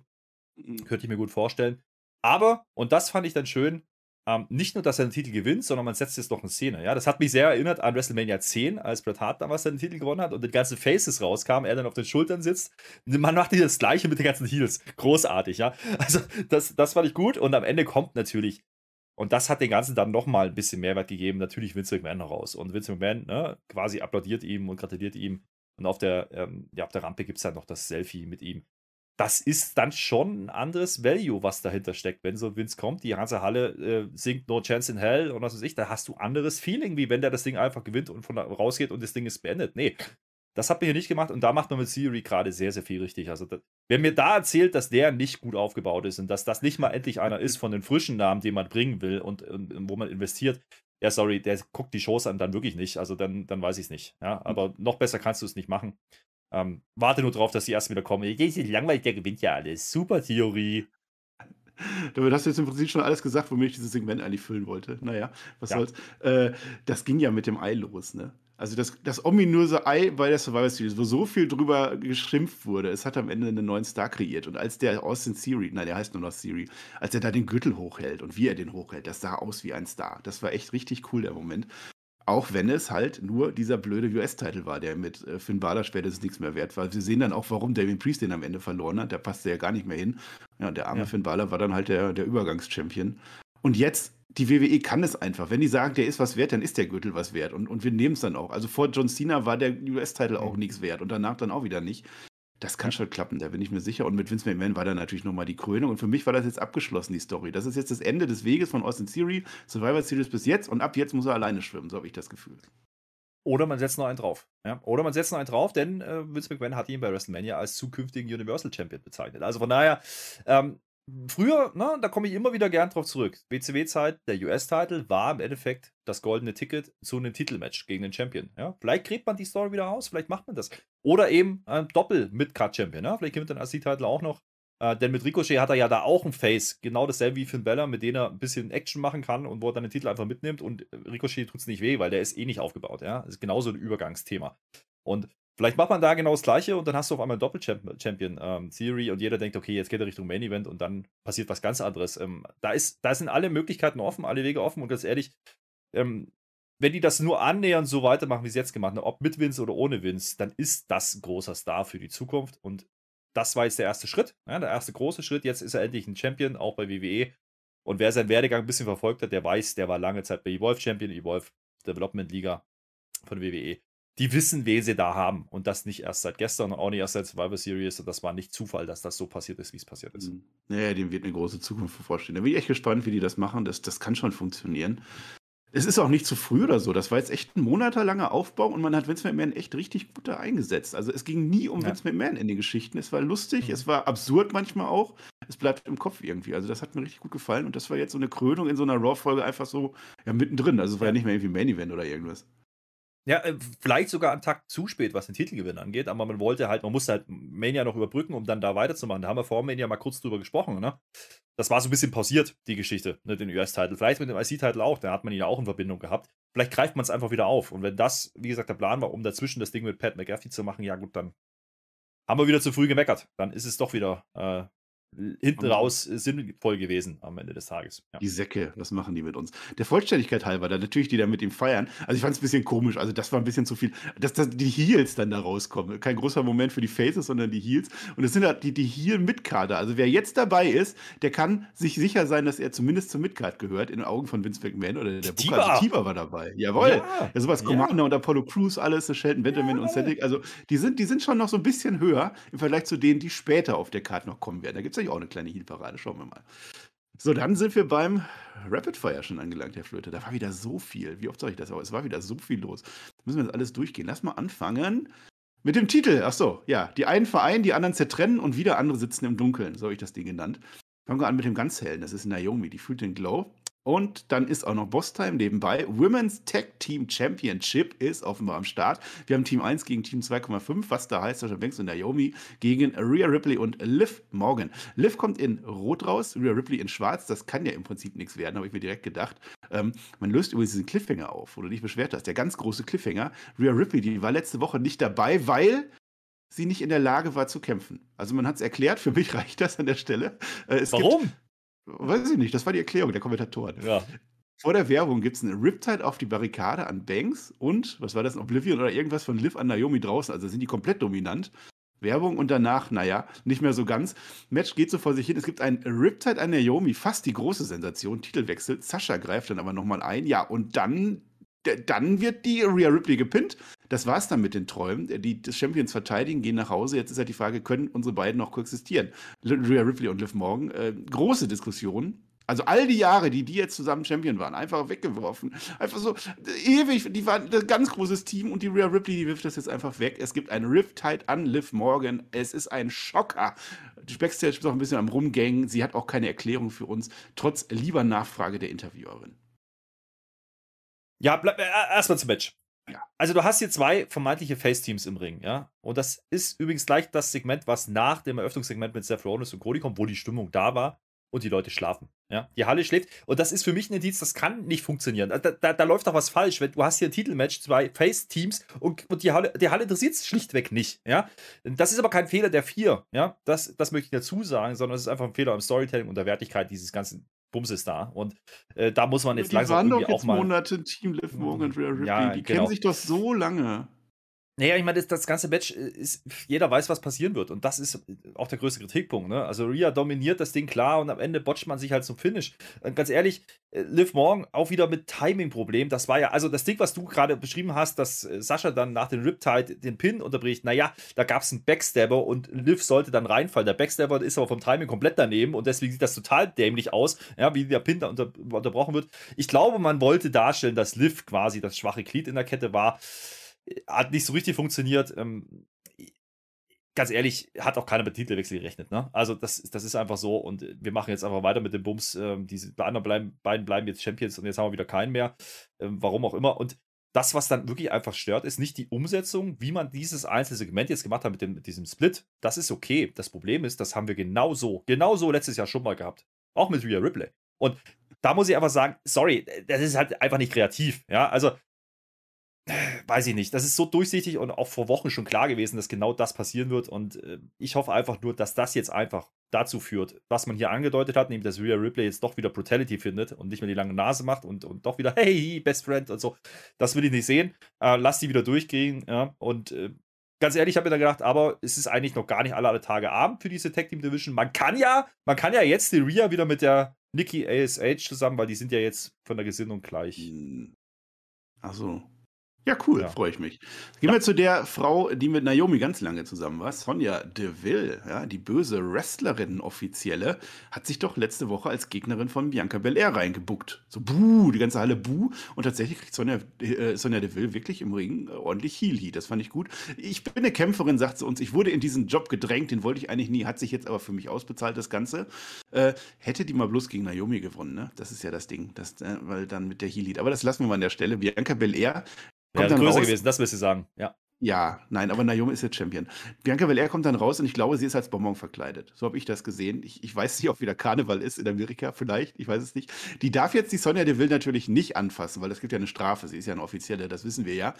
Mhm. Könnte ich mir gut vorstellen. Aber, und das fand ich dann schön, ähm, nicht nur, dass er den Titel gewinnt, sondern man setzt jetzt noch in Szene. Ja? Das hat mich sehr erinnert an WrestleMania 10, als Bret Hart damals den Titel gewonnen hat und die ganzen Faces rauskamen, er dann auf den Schultern sitzt. Man macht hier das Gleiche mit den ganzen Heels. Großartig, ja. Also, das, das fand ich gut und am Ende kommt natürlich und das hat den Ganzen dann nochmal ein bisschen Mehrwert gegeben. Natürlich Vince McMahon heraus. Und Vince McMahon ne, quasi applaudiert ihm und gratuliert ihm. Und auf der, ähm, ja, auf der Rampe gibt es dann noch das Selfie mit ihm. Das ist dann schon ein anderes Value, was dahinter steckt. Wenn so Vince kommt, die ganze Halle äh, singt No Chance in Hell und was weiß ich, da hast du anderes Feeling, wie wenn der das Ding einfach gewinnt und von rausgeht und das Ding ist beendet. Nee, das hat man hier nicht gemacht und da macht man mit Theory gerade sehr, sehr viel richtig. Also, das, wer mir da erzählt, dass der nicht gut aufgebaut ist und dass das nicht mal endlich einer ist von den frischen Namen, den man bringen will und, und wo man investiert, ja, sorry, der guckt die Shows an dann wirklich nicht. Also, dann, dann weiß ich es nicht. Ja, aber noch besser kannst du es nicht machen. Ähm, warte nur drauf, dass die erst wieder kommen. ist langweilig, der gewinnt ja alles. Super Theorie. Damit hast du jetzt im Prinzip schon alles gesagt, womit ich dieses Segment eigentlich füllen wollte. Naja, was ja. soll's. Äh, das ging ja mit dem Ei los, ne? Also das, das ominöse Ei bei der Survivor Series, wo so viel drüber geschimpft wurde, es hat am Ende einen neuen Star kreiert. Und als der Austin Theory, nein, der heißt nur noch Theory, als er da den Gürtel hochhält und wie er den hochhält, das sah aus wie ein Star. Das war echt richtig cool, der Moment. Auch wenn es halt nur dieser blöde US-Titel war, der mit äh, Finn Balor spätestens nichts mehr wert war. Wir sehen dann auch, warum Damien Priest den am Ende verloren hat. Der passte ja gar nicht mehr hin. Ja, der arme ja. Finn Balor war dann halt der, der Übergangschampion. Und jetzt die WWE kann es einfach. Wenn die sagen, der ist was wert, dann ist der Gürtel was wert. Und, und wir nehmen es dann auch. Also vor John Cena war der US-Titel auch mhm. nichts wert und danach dann auch wieder nicht. Das kann schon klappen, da bin ich mir sicher. Und mit Vince McMahon war da natürlich nochmal die Krönung. Und für mich war das jetzt abgeschlossen, die Story. Das ist jetzt das Ende des Weges von Austin Theory, Survivor Series bis jetzt. Und ab jetzt muss er alleine schwimmen, so habe ich das Gefühl. Oder man setzt noch einen drauf. Ja? Oder man setzt noch einen drauf, denn äh, Vince McMahon hat ihn bei WrestleMania als zukünftigen Universal Champion bezeichnet. Also von daher, ähm, früher, ne, da komme ich immer wieder gern drauf zurück. WCW-Zeit, der US-Titel war im Endeffekt das goldene Ticket zu einem Titelmatch gegen den Champion. Ja? Vielleicht gräbt man die Story wieder aus, vielleicht macht man das. Oder eben ein Doppel-Mid-Card-Champion. Ja? Vielleicht gewinnt dann AC-Titel auch noch. Äh, denn mit Ricochet hat er ja da auch ein Face, genau dasselbe wie Finn Bella, mit dem er ein bisschen Action machen kann und wo er dann den Titel einfach mitnimmt. Und Ricochet tut es nicht weh, weil der ist eh nicht aufgebaut. Ja? Das ist genauso ein Übergangsthema. Und Vielleicht macht man da genau das Gleiche und dann hast du auf einmal Doppel-Champion ähm, und jeder denkt, okay, jetzt geht er Richtung Main Event und dann passiert was ganz anderes. Ähm, da, ist, da sind alle Möglichkeiten offen, alle Wege offen und ganz ehrlich, ähm, wenn die das nur annähernd so weitermachen, wie sie jetzt gemacht haben, ob mit Vince oder ohne Vince, dann ist das ein großer Star für die Zukunft und das war jetzt der erste Schritt, ja, der erste große Schritt. Jetzt ist er endlich ein Champion, auch bei WWE. Und wer seinen Werdegang ein bisschen verfolgt hat, der weiß, der war lange Zeit bei Evolve Champion, Evolve Development Liga von WWE die wissen, wen sie da haben. Und das nicht erst seit gestern und auch nicht erst seit Survivor Series. Und das war nicht Zufall, dass das so passiert ist, wie es passiert ist. Naja, mhm. dem wird eine große Zukunft bevorstehen. Da bin ich echt gespannt, wie die das machen. Das, das kann schon funktionieren. Es ist auch nicht zu früh oder so. Das war jetzt echt ein monatelanger Aufbau und man hat Vince McMahon echt richtig gut da eingesetzt. Also es ging nie um ja. Vince McMahon in den Geschichten. Es war lustig, mhm. es war absurd manchmal auch. Es bleibt im Kopf irgendwie. Also das hat mir richtig gut gefallen und das war jetzt so eine Krönung in so einer Raw-Folge einfach so ja, mittendrin. Also es war ja nicht mehr irgendwie Main Event oder irgendwas. Ja, äh, vielleicht sogar einen Takt zu spät, was den Titelgewinn angeht, aber man wollte halt, man musste halt Mania noch überbrücken, um dann da weiterzumachen. Da haben wir vor Mania mal kurz drüber gesprochen, ne? Das war so ein bisschen pausiert, die Geschichte, ne, den US-Titel. Vielleicht mit dem IC-Titel auch, da hat man ihn ja auch in Verbindung gehabt. Vielleicht greift man es einfach wieder auf. Und wenn das, wie gesagt, der Plan war, um dazwischen das Ding mit Pat McAfee zu machen, ja gut, dann haben wir wieder zu früh gemeckert. Dann ist es doch wieder äh, hinten raus sinnvoll gewesen am Ende des Tages. Ja. Die Säcke, was machen die mit uns? Der Vollständigkeit halber, da natürlich die da mit ihm feiern. Also ich fand es ein bisschen komisch, also das war ein bisschen zu viel, dass, dass die Heels dann da rauskommen. Kein großer Moment für die Faces, sondern die Heels. Und es sind halt die, die Heel-Mitkader. Also wer jetzt dabei ist, der kann sich sicher sein, dass er zumindest zum Midcard gehört, in den Augen von Vince McMahon oder der Booker. Also Tiba war dabei. Jawohl. Ja, ja sowas, ja. Commander und Apollo Crews, alles, Shelton Benjamin ja. und Cedric. Also die sind, die sind schon noch so ein bisschen höher im Vergleich zu denen, die später auf der Karte noch kommen werden. Da gibt ja auch eine kleine Heal-Parade. Schauen wir mal. So, dann sind wir beim Rapid Fire schon angelangt, Herr Flöte. Da war wieder so viel. Wie oft soll ich das auch? Es war wieder so viel los. müssen wir jetzt alles durchgehen. Lass mal anfangen mit dem Titel. Ach so, ja. Die einen vereinen, die anderen zertrennen und wieder andere sitzen im Dunkeln. So habe ich das Ding genannt. Fangen wir an mit dem ganz hellen. Das ist Naomi. Die fühlt den Glow. Und dann ist auch noch Boss-Time nebenbei. Women's Tag Team Championship ist offenbar am Start. Wir haben Team 1 gegen Team 2,5, was da heißt, Sascha Banks und Naomi gegen Rhea Ripley und Liv Morgan. Liv kommt in Rot raus, Rhea Ripley in Schwarz. Das kann ja im Prinzip nichts werden, habe ich mir direkt gedacht. Ähm, man löst übrigens diesen Cliffhanger auf, wo du dich beschwert hast. Der ganz große Cliffhanger. Rhea Ripley, die war letzte Woche nicht dabei, weil sie nicht in der Lage war zu kämpfen. Also man hat es erklärt, für mich reicht das an der Stelle. Äh, Warum? Gibt, Weiß ich nicht, das war die Erklärung der Kommentatoren. Ja. Vor der Werbung gibt es eine Riptide auf die Barrikade an Banks und, was war das, Oblivion oder irgendwas von Liv an Naomi draußen. Also sind die komplett dominant. Werbung und danach, naja, nicht mehr so ganz. Match geht so vor sich hin. Es gibt ein Riptide an Naomi, fast die große Sensation. Titelwechsel. Sascha greift dann aber nochmal ein. Ja, und dann dann wird die Rhea Ripley gepinnt. Das war's dann mit den Träumen. Die des Champions verteidigen, gehen nach Hause. Jetzt ist halt die Frage, können unsere beiden noch koexistieren? Rhea Ripley und Liv Morgan. Äh, große Diskussion. Also all die Jahre, die die jetzt zusammen Champion waren, einfach weggeworfen. Einfach so ewig. Die waren ein ganz großes Team und die Rhea Ripley, die wirft das jetzt einfach weg. Es gibt ein Riptide an Liv Morgan. Es ist ein Schocker. Die Backstage ist auch ein bisschen am Rumgängen. Sie hat auch keine Erklärung für uns, trotz lieber Nachfrage der Interviewerin. Ja, bleib, äh, erstmal zum Match. Also du hast hier zwei vermeintliche Face-Teams im Ring, ja. Und das ist übrigens gleich das Segment, was nach dem Eröffnungssegment mit Seth Rollins und Cody kommt, wo die Stimmung da war und die Leute schlafen. Ja, die Halle schläft. Und das ist für mich ein Indiz, das kann nicht funktionieren. Da, da, da läuft doch was falsch. du hast hier ein Titelmatch, zwei Face-Teams und, und die Halle, die Halle interessiert es schlichtweg nicht. Ja, das ist aber kein Fehler der vier. Ja, das, das möchte ich dazu sagen, sondern es ist einfach ein Fehler im Storytelling und der Wertigkeit dieses ganzen Bums ist da. Und äh, da muss man jetzt die langsam waren doch jetzt auch mal. Monate Team Liv Morgan und Rhea Ripley. Ja, die genau. kennen sich doch so lange. Naja, ich meine, das, das, ganze Match äh, ist, jeder weiß, was passieren wird. Und das ist äh, auch der größte Kritikpunkt. Ne? Also Rhea dominiert das Ding klar und am Ende botcht man sich halt zum Finish. Und ganz ehrlich, äh, Liv Morgan auch wieder mit Timing-Problem. Das war ja, also das Ding, was du gerade beschrieben hast, dass Sascha dann nach dem Riptide den Pin unterbricht. Naja, da gab es einen Backstabber und Liv sollte dann reinfallen. Der Backstabber ist aber vom Timing komplett daneben und deswegen sieht das total dämlich aus, ja, wie der Pin da unter, unterbrochen wird. Ich glaube, man wollte darstellen, dass Liv quasi das schwache Glied in der Kette war hat nicht so richtig funktioniert. Ähm, ganz ehrlich, hat auch keiner mit Titelwechsel gerechnet. Ne? Also das, das ist einfach so und wir machen jetzt einfach weiter mit dem Bums. Ähm, diese anderen bleiben, beiden bleiben jetzt Champions und jetzt haben wir wieder keinen mehr. Ähm, warum auch immer. Und das, was dann wirklich einfach stört, ist nicht die Umsetzung, wie man dieses einzelne Segment jetzt gemacht hat mit, dem, mit diesem Split. Das ist okay. Das Problem ist, das haben wir genauso, genauso letztes Jahr schon mal gehabt. Auch mit Rhea Ripley. Und da muss ich einfach sagen, sorry, das ist halt einfach nicht kreativ. Ja, also weiß ich nicht. Das ist so durchsichtig und auch vor Wochen schon klar gewesen, dass genau das passieren wird. Und äh, ich hoffe einfach nur, dass das jetzt einfach dazu führt, was man hier angedeutet hat, nämlich dass Rhea Ripley jetzt doch wieder Brutality findet und nicht mehr die lange Nase macht und, und doch wieder, hey, Best Friend und so. Das will ich nicht sehen. Äh, lass die wieder durchgehen. Ja? Und äh, ganz ehrlich, ich habe mir da gedacht, aber es ist eigentlich noch gar nicht alle, alle Tage Abend für diese Tag Team Division. Man kann ja, man kann ja jetzt die Rhea wieder mit der Nikki ASH zusammen, weil die sind ja jetzt von der Gesinnung gleich. Hm. Ach so. Ja, cool, Ja. freue ich mich. Gehen Ja. wir zu der Frau, die mit Naomi ganz lange zusammen war, Sonja Deville, ja, die böse Wrestlerin offizielle, hat sich doch letzte Woche als Gegnerin von Bianca Belair reingebuckt. So buh, die ganze Halle buh. Und tatsächlich kriegt Sonja, äh, Sonja Deville wirklich im Ring äh, ordentlich Heel Heat. Das fand ich gut. Ich bin eine Kämpferin, sagt sie uns. Ich wurde in diesen Job gedrängt, den wollte ich eigentlich nie, hat sich jetzt aber für mich ausbezahlt, das Ganze. Äh, hätte die mal bloß gegen Naomi gewonnen, ne? Das ist ja das Ding. Das, äh, weil dann mit der Heel Heat. Aber das lassen wir mal an der Stelle. Bianca Belair kommt dann größer raus. gewesen, das willst du sagen. Ja. Ja, nein, aber Naomi ist jetzt Champion. Bianca Belair kommt dann raus und ich glaube, sie ist als Bonbon verkleidet. So habe ich das gesehen. Ich, ich weiß nicht, ob wieder Karneval ist in Amerika, vielleicht. Ich weiß es nicht. Die darf jetzt die Sonja Deville natürlich nicht anfassen, weil es gibt ja eine Strafe. Sie ist ja eine offizielle, das wissen wir ja.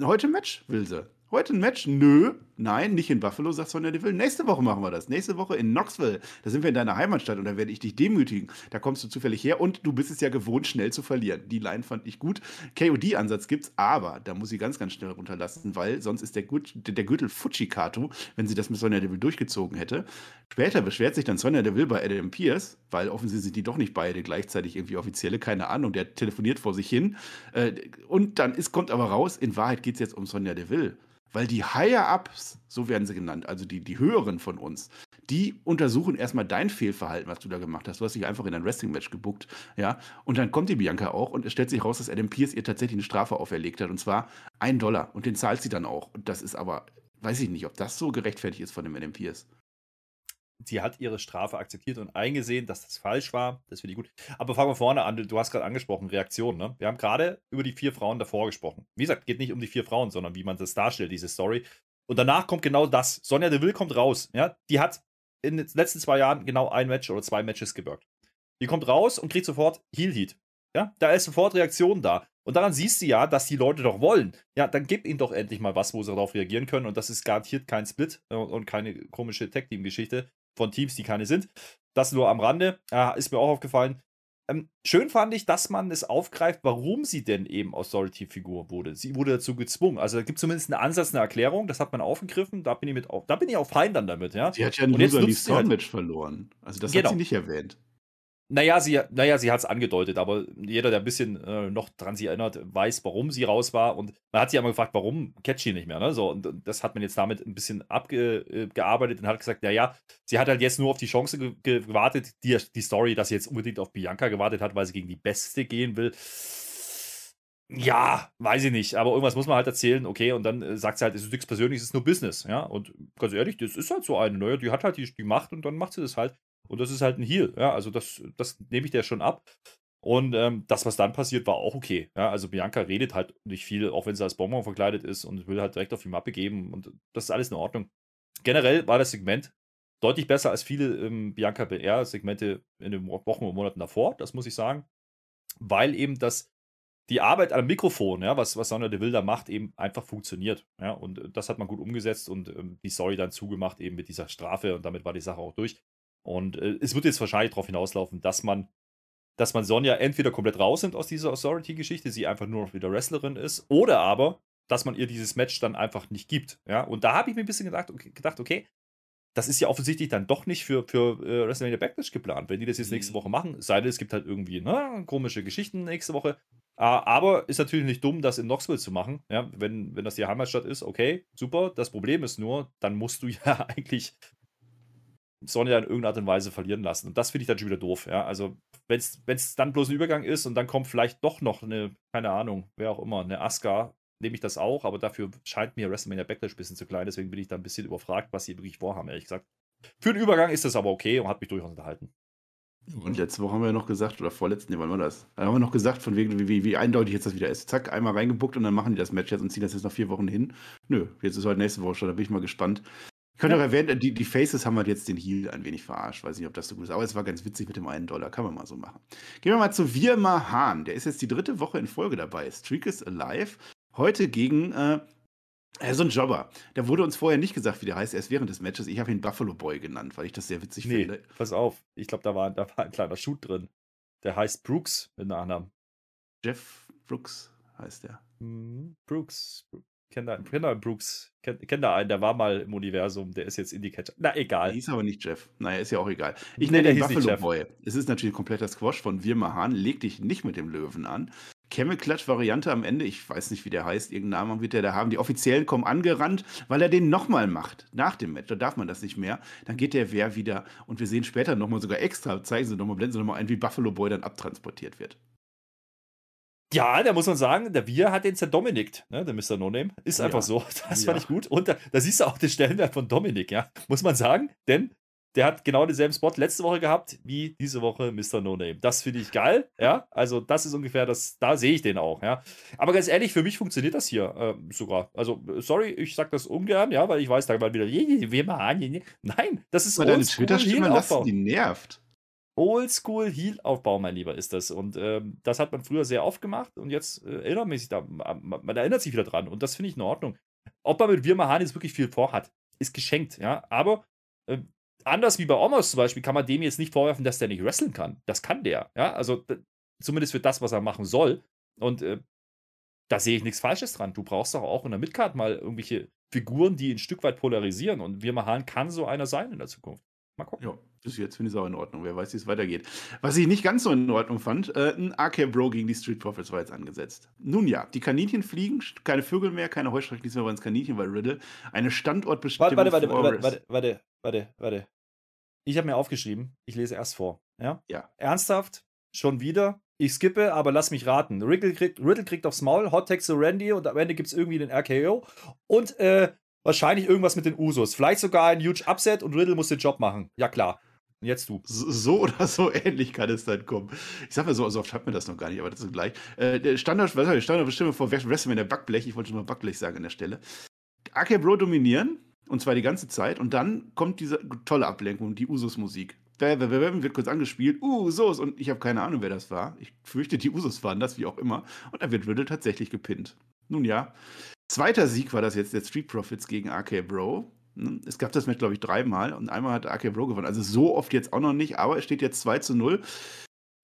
Heute ein Match will sie. Heute ein Match? Nö. Nein, nicht in Buffalo, sagt Sonja Deville. Nächste Woche machen wir das. Nächste Woche in Knoxville. Da sind wir in deiner Heimatstadt und da werde ich dich demütigen. Da kommst du zufällig her und du bist es ja gewohnt, schnell zu verlieren. Die Line fand ich gut. KOD-Ansatz gibt's, aber da muss sie ganz, ganz schnell runterlassen, weil sonst ist der, der, der Gürtel Fujikato, wenn sie das mit Sonja Deville durchgezogen hätte. Später beschwert sich dann Sonja Deville bei Adam Pierce, weil offensichtlich sind die doch nicht beide gleichzeitig irgendwie offizielle, keine Ahnung. Der telefoniert vor sich hin. Äh, und dann ist, kommt aber raus, in Wahrheit geht es jetzt um Sonja Deville. Weil die Higher-Ups, so werden sie genannt, also die, die höheren von uns, die untersuchen erstmal dein Fehlverhalten, was du da gemacht hast. Du hast dich einfach in ein Wrestling-Match gebuckt, ja. Und dann kommt die Bianca auch und es stellt sich raus, dass Adam Pierce ihr tatsächlich eine Strafe auferlegt hat. Und zwar ein Dollar. Und den zahlt sie dann auch. Und das ist aber, weiß ich nicht, ob das so gerechtfertigt ist von dem Adam Pierce. Sie hat ihre Strafe akzeptiert und eingesehen, dass das falsch war. Das finde ich gut. Aber fangen wir vorne an. Du hast gerade angesprochen, Reaktionen. Ne? Wir haben gerade über die vier Frauen davor gesprochen. Wie gesagt, geht nicht um die vier Frauen, sondern wie man das darstellt, diese Story. Und danach kommt genau das. Sonja Deville kommt raus. Ja? Die hat in den letzten zwei Jahren genau ein Match oder zwei Matches gebürgt. Die kommt raus und kriegt sofort Heel Heat. Ja, da ist sofort Reaktion da. Und daran siehst du ja, dass die Leute doch wollen. Ja, dann gib ihnen doch endlich mal was, wo sie darauf reagieren können. Und das ist garantiert kein Split äh, und keine komische Tag-Team-Geschichte von Teams, die keine sind. Das nur am Rande. Äh, ist mir auch aufgefallen. Ähm, schön fand ich, dass man es aufgreift, warum sie denn eben Authority-Figur wurde. Sie wurde dazu gezwungen. Also da gibt es zumindest einen Ansatz, eine Erklärung. Das hat man aufgegriffen. Da bin ich mit auf, da bin ich auch fein dann damit, ja. Sie hat ja ein Und jetzt Loser nutzt sie halt- verloren. Also das Genau. hat sie nicht erwähnt. Naja, sie, naja, sie hat es angedeutet, aber jeder, der ein bisschen äh, noch dran sich erinnert, weiß, warum sie raus war. Und man hat sich immer gefragt, warum catcht sie nicht mehr. Ne? So, und, und das hat man jetzt damit ein bisschen abgearbeitet und hat gesagt, naja, sie hat halt jetzt nur auf die Chance ge ge gewartet, die, die Story, dass sie jetzt unbedingt auf Bianca gewartet hat, weil sie gegen die Beste gehen will. Ja, weiß ich nicht, aber irgendwas muss man halt erzählen, okay, und dann äh, sagt sie halt, es ist nichts Persönliches, es ist nur Business, ja, und ganz ehrlich, das ist halt so eine, ne? die hat halt die, die Macht und dann macht sie das halt. Und das ist halt ein Heal, ja, also das, das nehme ich der schon ab. Und ähm, das, was dann passiert, war auch okay. Ja, also Bianca redet halt nicht viel, auch wenn sie als Bonbon verkleidet ist und will halt direkt auf die Mappe geben und das ist alles in Ordnung. Generell war das Segment deutlich besser als viele ähm, Bianca BR-Segmente in den Wochen und Monaten davor, das muss ich sagen. Weil eben das, die Arbeit am Mikrofon, ja, was, was Sonja Deville da macht, eben einfach funktioniert. Ja, und äh, das hat man gut umgesetzt und ähm, die Story dann zugemacht, eben mit dieser Strafe und damit war die Sache auch durch. Und äh, es wird jetzt wahrscheinlich darauf hinauslaufen, dass man, dass man Sonja entweder komplett rausnimmt aus dieser Authority-Geschichte, sie einfach nur noch wieder Wrestlerin ist, oder aber, dass man ihr dieses Match dann einfach nicht gibt. Ja, und da habe ich mir ein bisschen gedacht, okay, gedacht, okay, das ist ja offensichtlich dann doch nicht für, für äh, WrestleMania Backlash geplant, wenn die das jetzt nächste Mhm. Woche machen. Es Sei denn, es gibt halt irgendwie ne, komische Geschichten nächste Woche. Äh, aber ist natürlich nicht dumm, das in Knoxville zu machen. Ja, wenn, wenn das die Heimatstadt ist, okay, super. Das Problem ist nur, dann musst du ja eigentlich Sonja in irgendeiner Art und Weise verlieren lassen. Und das finde ich dann schon wieder doof. Ja, also wenn es dann bloß ein Übergang ist und dann kommt vielleicht doch noch eine, keine Ahnung, wer auch immer, eine Asuka, nehme ich das auch, aber dafür scheint mir WrestleMania Backlash ein bisschen zu klein, deswegen bin ich da ein bisschen überfragt, was sie wirklich vorhaben, ehrlich gesagt. Für den Übergang ist das aber okay und hat mich durchaus unterhalten. Und letzte Woche haben wir ja noch gesagt, oder vorletzten, nee, wann war das? Da haben wir noch gesagt, von wegen, wie, wie eindeutig jetzt das wieder ist. Zack, einmal reingebuckt und dann machen die das Match jetzt und ziehen das jetzt noch vier Wochen hin. Nö, jetzt ist heute nächste Woche schon, da bin ich mal gespannt. Ich könnte auch erwähnen, die, die Faces haben halt jetzt den Heal ein wenig verarscht. Weiß nicht, ob das so gut ist, aber es war ganz witzig mit dem einen Dollar. Kann man mal so machen. Gehen wir mal zu Virma Hahn. Der ist jetzt die dritte Woche in Folge dabei. Streak is alive. Heute gegen äh, so ein Jobber. Der wurde uns vorher nicht gesagt, wie der heißt, erst während des Matches. Ich habe ihn Buffalo Boy genannt, weil ich das sehr witzig nee, finde. Pass auf, ich glaube, da war, da war ein kleiner Shoot drin. Der heißt Brooks mit Nachnamen. Jeff Brooks heißt der. Mhm, Brooks. Kennt da, kenn da Brooks. Kennt kenn da einen, der war mal im Universum, der ist jetzt Indicator. Na, egal. Der hieß aber nicht Jeff. Naja, ist ja auch egal. Ich nee, nenne den Buffalo Boy. Es ist natürlich kompletter Squash von Wirma Hahn. Leg dich nicht mit dem Löwen an. Camel-Clutch-Variante am Ende, ich weiß nicht, wie der heißt, irgendeinen Namen wird der da haben. Die Offiziellen kommen angerannt, weil er den nochmal macht, nach dem Match. Da darf man das nicht mehr. Dann geht der Wehr wieder und wir sehen später nochmal sogar extra, zeigen sie nochmal, blenden sie nochmal ein, wie Buffalo Boy dann abtransportiert wird. Ja, da muss man sagen, der Wir hat den zerdominikt, ne, der Mr. No Name. Ist einfach ja. so. Das ja. fand ich gut. Und da, da, siehst du auch den Stellenwert von Dominik, ja. Muss man sagen, denn der hat genau denselben Spot letzte Woche gehabt wie diese Woche Mr. No Name. Das finde ich geil, ja. Also, das ist ungefähr das, da sehe ich den auch, ja. Aber ganz ehrlich, für mich funktioniert das hier äh, sogar. Also, sorry, ich sage das ungern, ja, weil ich weiß da mal wieder, wir machen, nein, das ist Aber deine Twitter-Stimme lassen, die nervt. Oldschool Heal-Aufbau, mein Lieber, ist das. Und ähm, das hat man früher sehr oft gemacht und jetzt äh, erinnert man sich da, man, man, erinnert sich wieder dran und das finde ich in Ordnung. Ob man mit Wirma Hahn jetzt wirklich viel vorhat, ist geschenkt, ja. Aber äh, anders wie bei Omos zum Beispiel, kann man dem jetzt nicht vorwerfen, dass der nicht wresteln kann. Das kann der, ja. Also zumindest für das, was er machen soll. Und äh, da sehe ich nichts Falsches dran. Du brauchst doch auch in der Midcard mal irgendwelche Figuren, die ein Stück weit polarisieren. Und Wirma Hahn kann so einer sein in der Zukunft. Mal gucken. Ja, bis jetzt finde ich es auch in Ordnung. Wer weiß, wie es weitergeht. Was ich nicht ganz so in Ordnung fand, äh, ein AK Bro gegen die Street Profits war jetzt angesetzt. Nun ja, die Kaninchen fliegen, keine Vögel mehr, keine Heuschrecken, diesmal waren es Kaninchen, weil Riddle eine Standortbestimmung warte, warte, warte, warte, warte, warte, warte. Ich habe mir aufgeschrieben, ich lese erst vor. Ja? ja. Ernsthaft? Schon wieder? Ich skippe, aber lass mich raten. Riddle kriegt, Riddle kriegt aufs Maul, Hot Text zu Randy und am Ende gibt es irgendwie den RKO. Und äh, wahrscheinlich irgendwas mit den Usos. Vielleicht sogar ein huge Upset und Riddle muss den Job machen. Ja, klar. Jetzt du. So oder so ähnlich kann es dann kommen. Ich sag mal so, so oft hat man das noch gar nicht, aber das ist gleich. Äh, Standard, was ich, Standardbestimmung vor WrestleMania Backblech, ich wollte schon mal Backblech sagen an der Stelle. AK Bro dominieren, und zwar die ganze Zeit. Und dann kommt diese tolle Ablenkung, die Usos-Musik. Wird kurz angespielt, Usos. Und ich habe keine Ahnung, wer das war. Ich fürchte, die Usos waren das, wie auch immer. Und dann wird Riddle tatsächlich gepinnt. Nun ja, Zweiter Sieg war das jetzt der Street Profits gegen RK Bro. Es gab das Match, glaube ich, dreimal und einmal hat RK Bro gewonnen. Also so oft jetzt auch noch nicht, aber es steht jetzt 2 zu 0.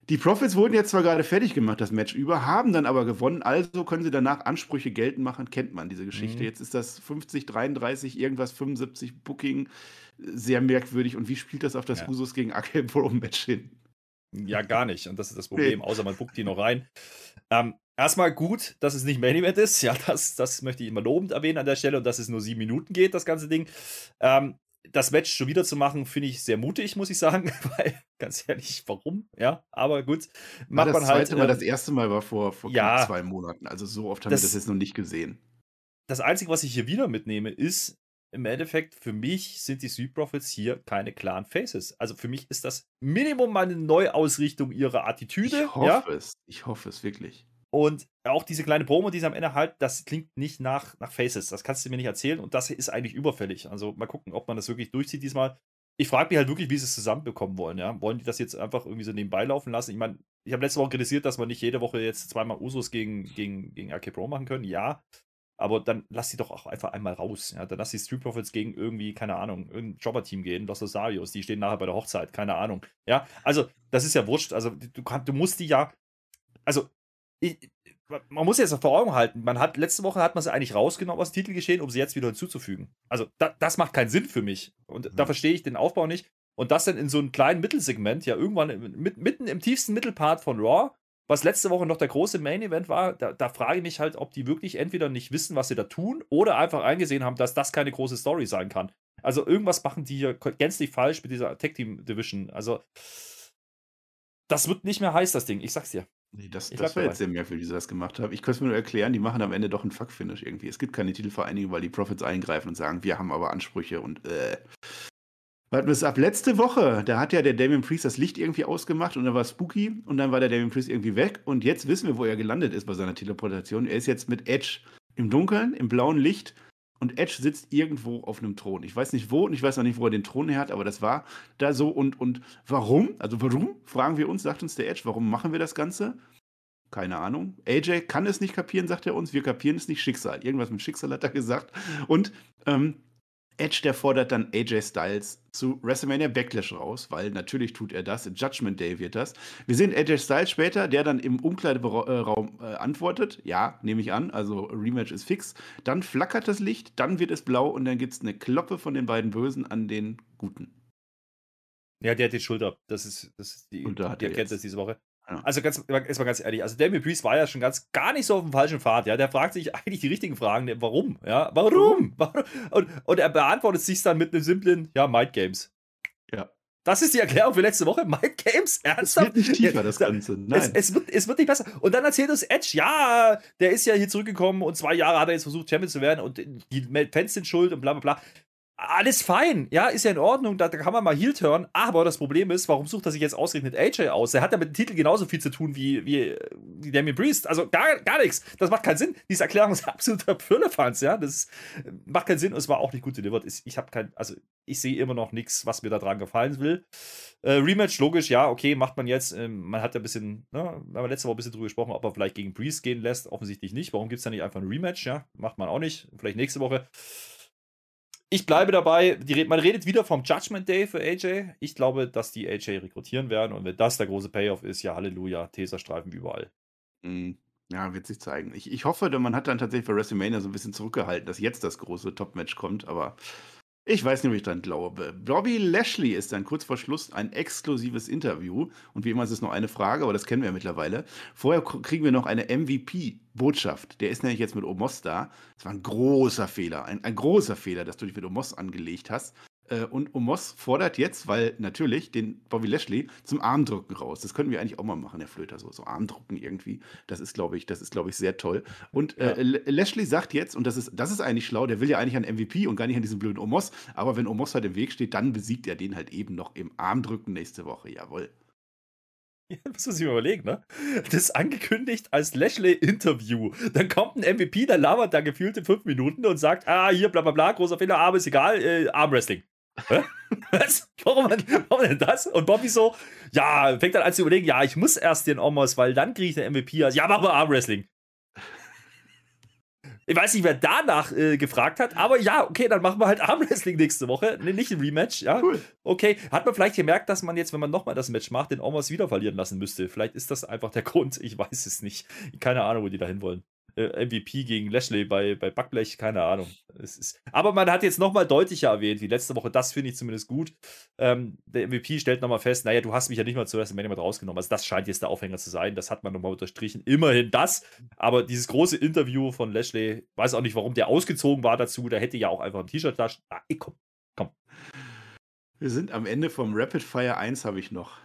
Die Profits wurden jetzt zwar gerade fertig gemacht, das Match über, haben dann aber gewonnen, also können sie danach Ansprüche geltend machen, kennt man diese Geschichte. Mhm. Jetzt ist das 50, 33, irgendwas 75 Booking, sehr merkwürdig. Und wie spielt das auf das ja. Usus gegen RK Bro Match hin? Ja, gar nicht. Und das ist das Problem, außer man buckt die noch rein. Ähm, erstmal gut, dass es nicht Main Event ist. Ja, das, das möchte ich immer lobend erwähnen an der Stelle und dass es nur sieben Minuten geht, das ganze Ding. Ähm, das Match schon wieder zu machen, finde ich sehr mutig, muss ich sagen, weil ganz ehrlich, warum? Ja, aber gut, macht das man halt. Zweite Mal, ähm, das erste Mal war vor, vor ja, zwei Monaten, also so oft haben das, wir das jetzt noch nicht gesehen. Das Einzige, was ich hier wieder mitnehme, ist, im Endeffekt, für mich sind die Street Profits hier keine klaren Faces. Also für mich ist das Minimum mal eine Neuausrichtung ihrer Attitüde. Ich hoffe ja? es. Ich hoffe es wirklich. Und auch diese kleine Promo, die sie am Ende halt, das klingt nicht nach, nach Faces. Das kannst du mir nicht erzählen. Und das ist eigentlich überfällig. Also mal gucken, ob man das wirklich durchzieht diesmal. Ich frage mich halt wirklich, wie sie es zusammenbekommen wollen. Ja? Wollen die das jetzt einfach irgendwie so nebenbei laufen lassen? Ich meine, ich habe letzte Woche kritisiert, dass man nicht jede Woche jetzt zweimal Usos gegen, gegen, gegen RK Pro machen können. Ja, aber dann lass sie doch auch einfach einmal raus. Ja? Dann lass die Street Profits gegen irgendwie, keine Ahnung, irgendein Jobber-Team gehen, Los Rosarios, die stehen nachher bei der Hochzeit, keine Ahnung. Ja, also das ist ja wurscht. Also du, du musst die ja, also ich, man muss jetzt vor Augen halten, man hat, letzte Woche hat man sie eigentlich rausgenommen aus dem Titelgeschehen, um sie jetzt wieder hinzuzufügen. Also da, das macht keinen Sinn für mich. Und mhm. da verstehe ich den Aufbau nicht. Und das dann in so einem kleinen Mittelsegment, ja irgendwann mit, mitten im tiefsten Mittelpart von Raw, was letzte Woche noch der große Main Event war, da, da, frage ich mich halt, ob die wirklich entweder nicht wissen, was sie da tun, oder einfach eingesehen haben, dass das keine große Story sein kann. Also irgendwas machen die hier gänzlich falsch mit dieser Tag Team Division. Also das wird nicht mehr heiß, das Ding. Ich sag's dir. Nee, das, das war jetzt sehr merkwürdig, wie sie das gemacht haben. Ich könnte es mir nur erklären, die machen am Ende doch einen Fuck-Finish irgendwie. Es gibt keine Titelvereinigung, weil die Profits eingreifen und sagen, wir haben aber Ansprüche und äh. Warten wir es ab. Letzte Woche, da hat ja der Damien Priest das Licht irgendwie ausgemacht und dann war spooky und dann war der Damien Priest irgendwie weg und jetzt wissen wir, wo er gelandet ist bei seiner Teleportation. Er ist jetzt mit Edge im Dunkeln, im blauen Licht und Edge sitzt irgendwo auf einem Thron. Ich weiß nicht wo und ich weiß auch nicht, wo er den Thron her hat, aber das war da so und, und warum? Also warum, fragen wir uns, sagt uns der Edge, warum machen wir das Ganze? Keine Ahnung. AJ kann es nicht kapieren, sagt er uns. Wir kapieren es nicht. Schicksal. Irgendwas mit Schicksal hat er gesagt. Und ähm, Edge, der fordert dann AJ Styles zu WrestleMania Backlash raus, weil natürlich tut er das. Judgment Day wird das. Wir sehen AJ Styles später, der dann im Umkleideraum äh, antwortet. Ja, nehme ich an. Also Rematch ist fix. Dann flackert das Licht, dann wird es blau und dann gibt es eine Kloppe von den beiden Bösen an den Guten. Ja, der hat die Schuld ab. Das ist, das ist die, die er erkennt jetzt- das diese Woche. Ja. Also ganz, erstmal ganz ehrlich, also Damien Priest war ja schon ganz gar nicht so auf dem falschen Pfad, ja. Der fragt sich eigentlich die richtigen Fragen, warum, ja, warum? warum? Und, und er beantwortet sich dann mit einem simplen, ja, Mind Games. Ja. Das ist die Erklärung für letzte Woche. Mind Games? Es Ernsthaft? wird nicht tiefer, das da- Ganze. Es, Nein. es, wird, es wird nicht besser. Und dann erzählt uns Edge, ja, der ist ja hier zurückgekommen und zwei Jahre hat er jetzt versucht, Champion zu werden und die Fans sind schuld und bla bla bla. Alles fein, ja, ist ja in Ordnung, da, da kann man mal Heel turn, aber das Problem ist, warum sucht er sich jetzt ausgerechnet AJ aus? Der hat ja mit dem Titel genauso viel zu tun wie, wie, wie Damien Priest, also gar, gar nichts. Das macht keinen Sinn. Diese Erklärung ist absoluter Firlefanz, ja, das ist, macht keinen Sinn und es war auch nicht gut delivered. Ich, habe kein, also ich sehe immer noch nichts, was mir da dran gefallen will. Äh, Rematch, logisch, ja, okay, macht man jetzt. Ähm, man hat ja ein bisschen, ne, wir haben letzte Woche ein bisschen drüber gesprochen, ob er vielleicht gegen Priest gehen lässt. Offensichtlich nicht. Warum gibt es da nicht einfach ein Rematch? Ja, macht man auch nicht. Vielleicht nächste Woche. Ich bleibe dabei. Die, man redet wieder vom Judgment Day für AJ. Ich glaube, dass die AJ rekrutieren werden. Und wenn das der große Payoff ist, ja, Halleluja, Tesastreifen überall. Mm, Ja, wird sich zeigen. Ich, ich hoffe, man hat dann tatsächlich für WrestleMania so ein bisschen zurückgehalten, dass jetzt das große Top-Match kommt, aber ich weiß nicht, ob ich dran glaube. Bobby Lashley ist dann kurz vor Schluss ein exklusives Interview. Und wie immer ist es noch eine Frage, aber das kennen wir ja mittlerweile. Vorher kriegen wir noch eine MVP-Botschaft. Der ist nämlich jetzt mit Omos da. Das war ein großer Fehler. Ein, ein großer Fehler, dass du dich mit Omos angelegt hast. Äh, Und Omos fordert jetzt, weil natürlich, den Bobby Lashley zum Armdrücken raus. Das könnten wir eigentlich auch mal machen, Herr Flöter, so, so Armdrücken irgendwie. Das ist, glaube ich, das ist, glaube ich, sehr toll. Und äh, Ja. Lashley sagt jetzt, und das ist, das ist eigentlich schlau, der will ja eigentlich an MVP und gar nicht an diesen blöden Omos, aber wenn Omos halt im Weg steht, dann besiegt er den halt eben noch im Armdrücken nächste Woche. Jawohl. Ja, muss ich mir überlegen, ne? Das ist angekündigt als Lashley-Interview. Dann kommt ein MVP, der labert da gefühlt in fünf Minuten und sagt, ah, hier, bla bla bla, großer Fehler, aber ist egal, äh, Armwrestling. Hä? Was? Warum, warum denn das? Und Bobby so, ja, fängt dann an zu überlegen, ja, ich muss erst den Omos, weil dann kriege ich den MVP. Also, ja, mach mal Armwrestling. Ich weiß nicht, wer danach äh, gefragt hat, aber ja, okay, dann machen wir halt Armwrestling nächste Woche. Nee, nicht ein Rematch, ja. Cool. Okay, hat man vielleicht gemerkt, dass man jetzt, wenn man nochmal das Match macht, den Omos wieder verlieren lassen müsste. Vielleicht ist das einfach der Grund. Ich weiß es nicht. Keine Ahnung, wo die da hinwollen. Äh, MVP gegen Lashley bei, bei Backblech, keine Ahnung. Es ist, aber man hat jetzt nochmal deutlicher erwähnt, wie letzte Woche, das finde ich zumindest gut. Ähm, der MVP stellt nochmal fest, naja, du hast mich ja nicht mal zu WrestleMania mit rausgenommen. Also das scheint jetzt der Aufhänger zu sein. Das hat man nochmal unterstrichen. Immerhin das. Aber dieses große Interview von Lashley, weiß auch nicht, warum der ausgezogen war dazu. Der hätte ja auch einfach ein T-Shirt da. Ah, ich komm. Wir sind am Ende vom Rapid Fire 1 habe ich noch.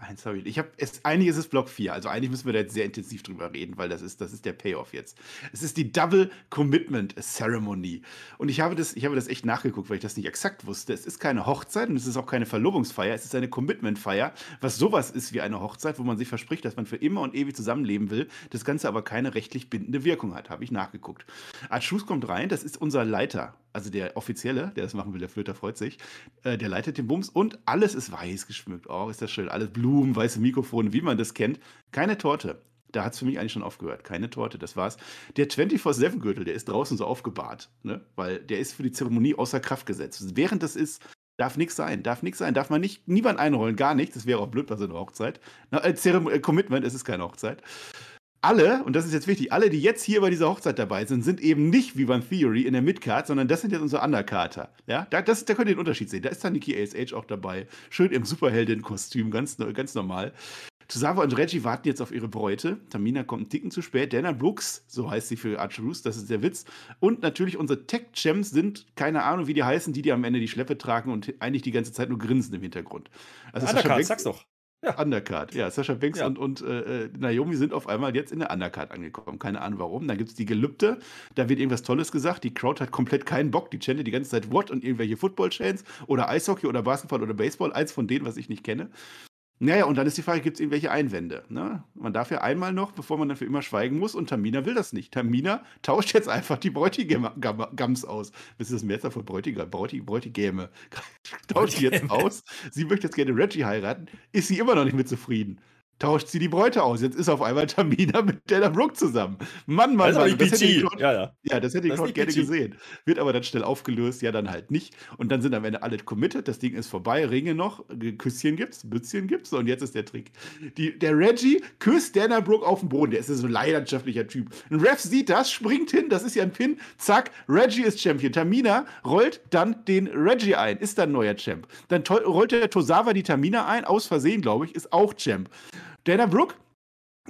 Eins habe ich. Habe es eigentlich ist es Block 4, also eigentlich müssen wir da jetzt sehr intensiv drüber reden, weil das ist das ist der Payoff jetzt. Es ist die Double Commitment Ceremony und ich habe das ich habe das echt nachgeguckt, weil ich das nicht exakt wusste. Es ist keine Hochzeit und es ist auch keine Verlobungsfeier, es ist eine Commitment Feier, was sowas ist wie eine Hochzeit, wo man sich verspricht, dass man für immer und ewig zusammenleben will, das ganze aber keine rechtlich bindende Wirkung hat, habe ich nachgeguckt. Archus kommt rein, das ist unser Leiter, also der offizielle, der das machen will, der Flöter freut sich. Äh, der leitet den Bums und alles ist weiß geschmückt. Oh, ist das schön. Alles Blumen, weiße Mikrofone, wie man das kennt. Keine Torte. Da hat es für mich eigentlich schon aufgehört. Keine Torte, das war's. Der 24-7-Gürtel, der ist draußen so aufgebahrt, ne? weil der ist für die Zeremonie außer Kraft gesetzt. Während das ist, darf nichts sein. Darf nichts sein. Darf man nicht, niemand einrollen, gar nichts. Das wäre auch blöd bei so einer Hochzeit. Na, äh, äh, Commitment, es ist keine Hochzeit alle, und das ist jetzt wichtig, alle, die jetzt hier bei dieser Hochzeit dabei sind, sind eben nicht wie beim Theory in der Midcard, sondern das sind jetzt unsere Undercarter. Ja, da, das, da könnt ihr den Unterschied sehen. Da ist dann Nikki ASH auch dabei. Schön im Superheldin-Kostüm, ganz, ganz normal. Tosawa und Reggie warten jetzt auf ihre Bräute. Tamina kommt einen Ticken zu spät. Dana Brooks, so heißt sie für Archerus, das ist der Witz. Und natürlich unsere Tech-Champs sind, keine Ahnung, wie die heißen, die, die am Ende die Schleppe tragen und eigentlich die ganze Zeit nur grinsen im Hintergrund. Also Undercard, sag's doch. Ja. Undercard, ja. Sascha Banks ja. und, und äh, Naomi sind auf einmal jetzt in der Undercard angekommen. Keine Ahnung warum. Dann gibt es die Gelübde, da wird irgendwas Tolles gesagt. Die Crowd hat komplett keinen Bock. Die chantet die ganze Zeit What und irgendwelche Football-Chains oder Eishockey oder Basketball oder Baseball. Eins von denen, was ich nicht kenne. Naja, und dann ist die Frage, gibt es irgendwelche Einwände? Ne? Man darf ja einmal noch, bevor man dann für immer schweigen muss, und Tamina will das nicht. Tamina tauscht jetzt einfach die Bräutigams aus. Was ist das Mehrzahl von Bräutigam? Bräutigäme. tauscht die jetzt aus. Sie möchte jetzt gerne Reggie heiraten. Ist sie immer noch nicht mit zufrieden tauscht sie die Bräute aus. Jetzt ist auf einmal Tamina mit Dana Brooke zusammen. Mann, Mann, das Mann. Das hätte Claude, ja, ja. ja, das hätte ich Claude gerne gesehen. Wird aber dann schnell aufgelöst, ja, dann halt nicht. Und dann sind am Ende alle committed, das Ding ist vorbei, Ringe noch, Küsschen gibt's, Bützchen gibt's und jetzt ist der Trick. Die, der Reggie küsst Dana Brooke auf den Boden, der ist so ein leidenschaftlicher Typ. Ein Ref sieht das, springt hin, das ist ja ein Pin, zack, Reggie ist Champion. Tamina rollt dann den Reggie ein, ist dann neuer Champ. Dann rollt der Tosawa die Tamina ein, aus Versehen, glaube ich, ist auch Champ. Dana Brooke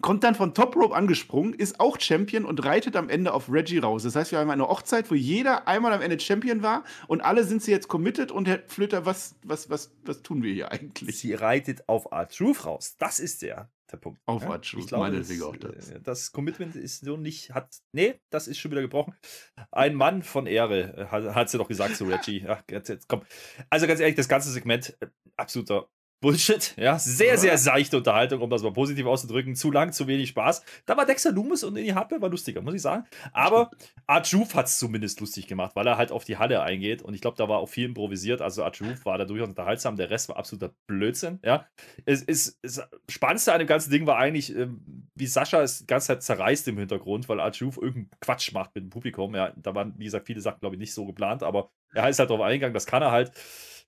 kommt dann von Top Rope angesprungen, ist auch Champion und reitet am Ende auf Reggie raus. Das heißt, wir haben eine Hochzeit, wo jeder einmal am Ende Champion war und alle sind sie jetzt committed und Herr Flöter, was, was, was, was tun wir hier eigentlich? Sie reitet auf Art Truth raus. Das ist der, der Punkt. Auf ja? Art Truth, meine das, auch das. Äh, das Commitment ist so nicht, hat, nee, das ist schon wieder gebrochen. Ein Mann von Ehre, äh, hat, hat sie doch gesagt zu Reggie. Ach, jetzt, jetzt, komm. Also ganz ehrlich, das ganze Segment, äh, absoluter Bullshit, ja. Sehr, sehr seichte Unterhaltung, um das mal positiv auszudrücken. Zu lang, zu wenig Spaß. Da war Dexter Loomis und in die Hardware war lustiger, muss ich sagen. Aber Arjuf hat es zumindest lustig gemacht, weil er halt auf die Halle eingeht. Und ich glaube, da war auch viel improvisiert. Also Arjuf war da durchaus unterhaltsam. Der Rest war absoluter Blödsinn, ja. Es ist, das Spannendste an dem ganzen Ding war eigentlich, ähm, wie Sascha es die ganze Zeit zerreißt im Hintergrund, weil Arjuf irgendeinen Quatsch macht mit dem Publikum. Ja, da waren, wie gesagt, viele Sachen, glaube ich, nicht so geplant, aber er ist halt darauf eingegangen, das kann er halt.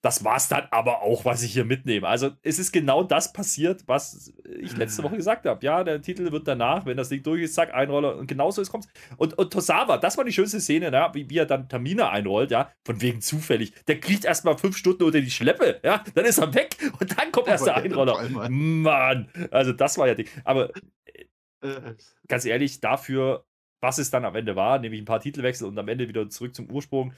Das war es dann aber auch, was ich hier mitnehme. Also es ist genau das passiert, was ich letzte Woche gesagt habe. Ja, der Titel wird danach, wenn das Ding durch ist, zack, einroller und genauso ist kommt. Und, und Tosawa, das war die schönste Szene, ja, wie, wie er dann Tamina einrollt, ja, von wegen zufällig. Der kriegt erstmal fünf Stunden unter die Schleppe, ja, dann ist er weg und dann kommt erst der Einroller. Mann, also das war ja Ding. Aber äh, ganz ehrlich, dafür was es dann am Ende war, nämlich ein paar Titelwechsel und am Ende wieder zurück zum Ursprung.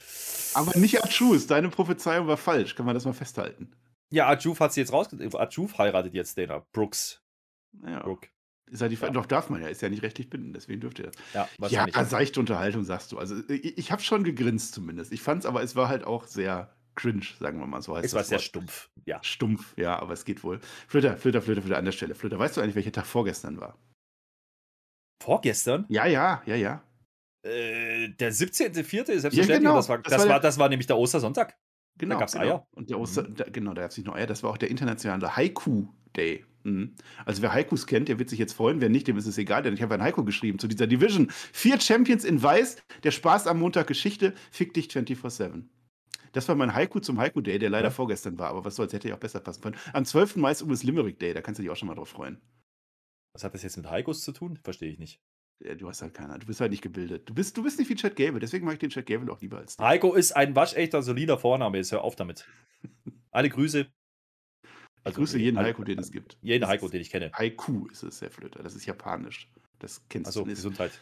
Aber nicht Achus, deine Prophezeiung war falsch, kann man das mal festhalten. Ja, Achuf hat sie jetzt raus. Achuf heiratet jetzt Dana Brooks. Ja. Brooke. Ist ja die ja. Doch darf man ja, ist ja nicht rechtlich bindend, deswegen dürfte er das. Ja, ja seichte Unterhaltung, sagst du. Also ich, ich habe schon gegrinst zumindest. Ich fand es, aber es war halt auch sehr cringe, sagen wir mal so. Heißt es war sehr stumpf, ja. Stumpf, ja, aber es geht wohl. Flöter, Flöter, Flöter, Flöter an der Stelle. Flöter, weißt du eigentlich, welcher Tag vorgestern war? Vorgestern? Ja, ja, ja, ja. Äh, der 17.04. selbstverständlich. Ja, genau. das, war, das, das, war, war, das war nämlich der Ostersonntag. Genau. Da gab es genau. Eier. Und der Oster, mhm. da, genau, da gab es nicht nur Eier, das war auch der internationale Haiku Day. Mhm. Also wer Haikus kennt, der wird sich jetzt freuen. Wer nicht, dem ist es egal, denn ich habe ein Haiku geschrieben zu dieser Division. Vier Champions in Weiß, der Spaß am Montag Geschichte, fick dich 24-7. Das war mein Haiku zum Haiku Day, der leider ja. vorgestern war, aber was soll's, hätte ja auch besser passen können. Am 12. Mai ist übrigens Limerick Day, da kannst du dich auch schon mal drauf freuen. Was hat das jetzt mit Haikus zu tun? Verstehe ich nicht. Ja, du hast halt keiner. Du bist halt nicht gebildet. Du bist, du bist nicht wie Chad Gable, deswegen mag ich den Chad Gable auch lieber als dich. Heiko ist ein waschechter, solider Vorname. Jetzt hör auf damit. Alle Grüße. Also, ich grüße jeden Heiko, den es gibt. Jeden Heiko, den ich kenne. Haiku ist es, Herr Flöter. Das ist japanisch. Das kennst Achso, du nicht. Gesundheit.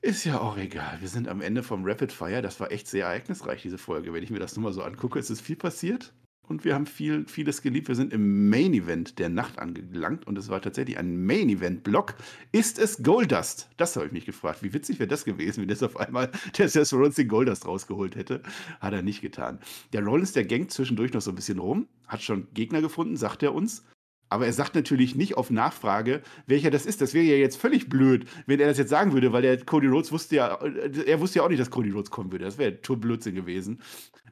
Ist ja auch egal. Wir sind am Ende vom Rapid Fire. Das war echt sehr ereignisreich, diese Folge. Wenn ich mir das nur mal so angucke, es ist viel passiert und wir haben viel, vieles geliebt. Wir sind im Main Event der Nacht angelangt und es war tatsächlich ein Main Event Block. Ist es Goldust? Das habe ich mich gefragt. Wie witzig wäre das gewesen, wenn das auf einmal der Seth Rollins den Goldust rausgeholt hätte. Hat er nicht getan. Der Rollins, der gängt zwischendurch noch so ein bisschen rum, hat schon Gegner gefunden, sagt er uns. Aber er sagt natürlich nicht auf Nachfrage, welcher das ist. Das wäre ja jetzt völlig blöd, wenn er das jetzt sagen würde, weil der Cody Rhodes wusste ja, er wusste ja auch nicht, dass Cody Rhodes kommen würde. Das wäre ja Blödsinn gewesen.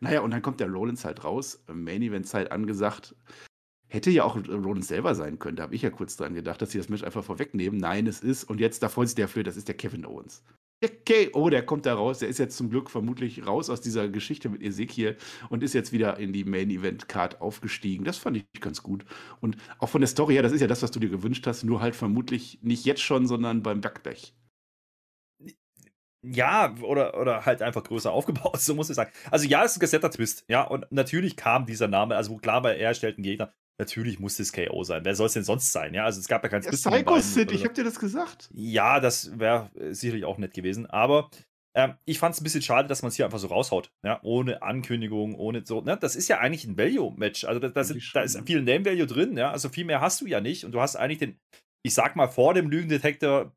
Naja, und dann kommt der Rollins halt raus, Main Event Zeit angesagt. Hätte ja auch Rollins selber sein können. Da habe ich ja kurz dran gedacht, dass sie das Match einfach vorwegnehmen. Nein, es ist, und jetzt, da freut sich der Flöte, das ist der Kevin Owens. Okay, oh, der kommt da raus. Der ist jetzt zum Glück vermutlich raus aus dieser Geschichte mit Ezekiel und ist jetzt wieder in die Main Event Card aufgestiegen. Das fand ich ganz gut. Und auch von der Story her, das ist ja das, was du dir gewünscht hast, nur halt vermutlich nicht jetzt schon, sondern beim Backblech. Ja, oder, oder halt einfach größer aufgebaut, so muss ich sagen. Also ja, es ist ein gesetter Twist, ja, und natürlich kam dieser Name, also klar, weil er stellt einen Gegner, Natürlich muss es KO sein. Wer soll es denn sonst sein? Ja, also es gab ja kein ja, Psycho Sid, ich hab dir das gesagt. Ja, das wäre sicherlich auch nett gewesen. Aber Ähm, ich fand es ein bisschen schade, dass man es hier einfach so raushaut. Ja, ohne Ankündigung, ohne so. Ne? Das ist ja eigentlich ein Value-Match. Also da, da, sind, da ist viel Name-Value drin, ja. Also viel mehr hast du ja nicht. Und du hast eigentlich den, ich sag mal, vor dem Lügendetektor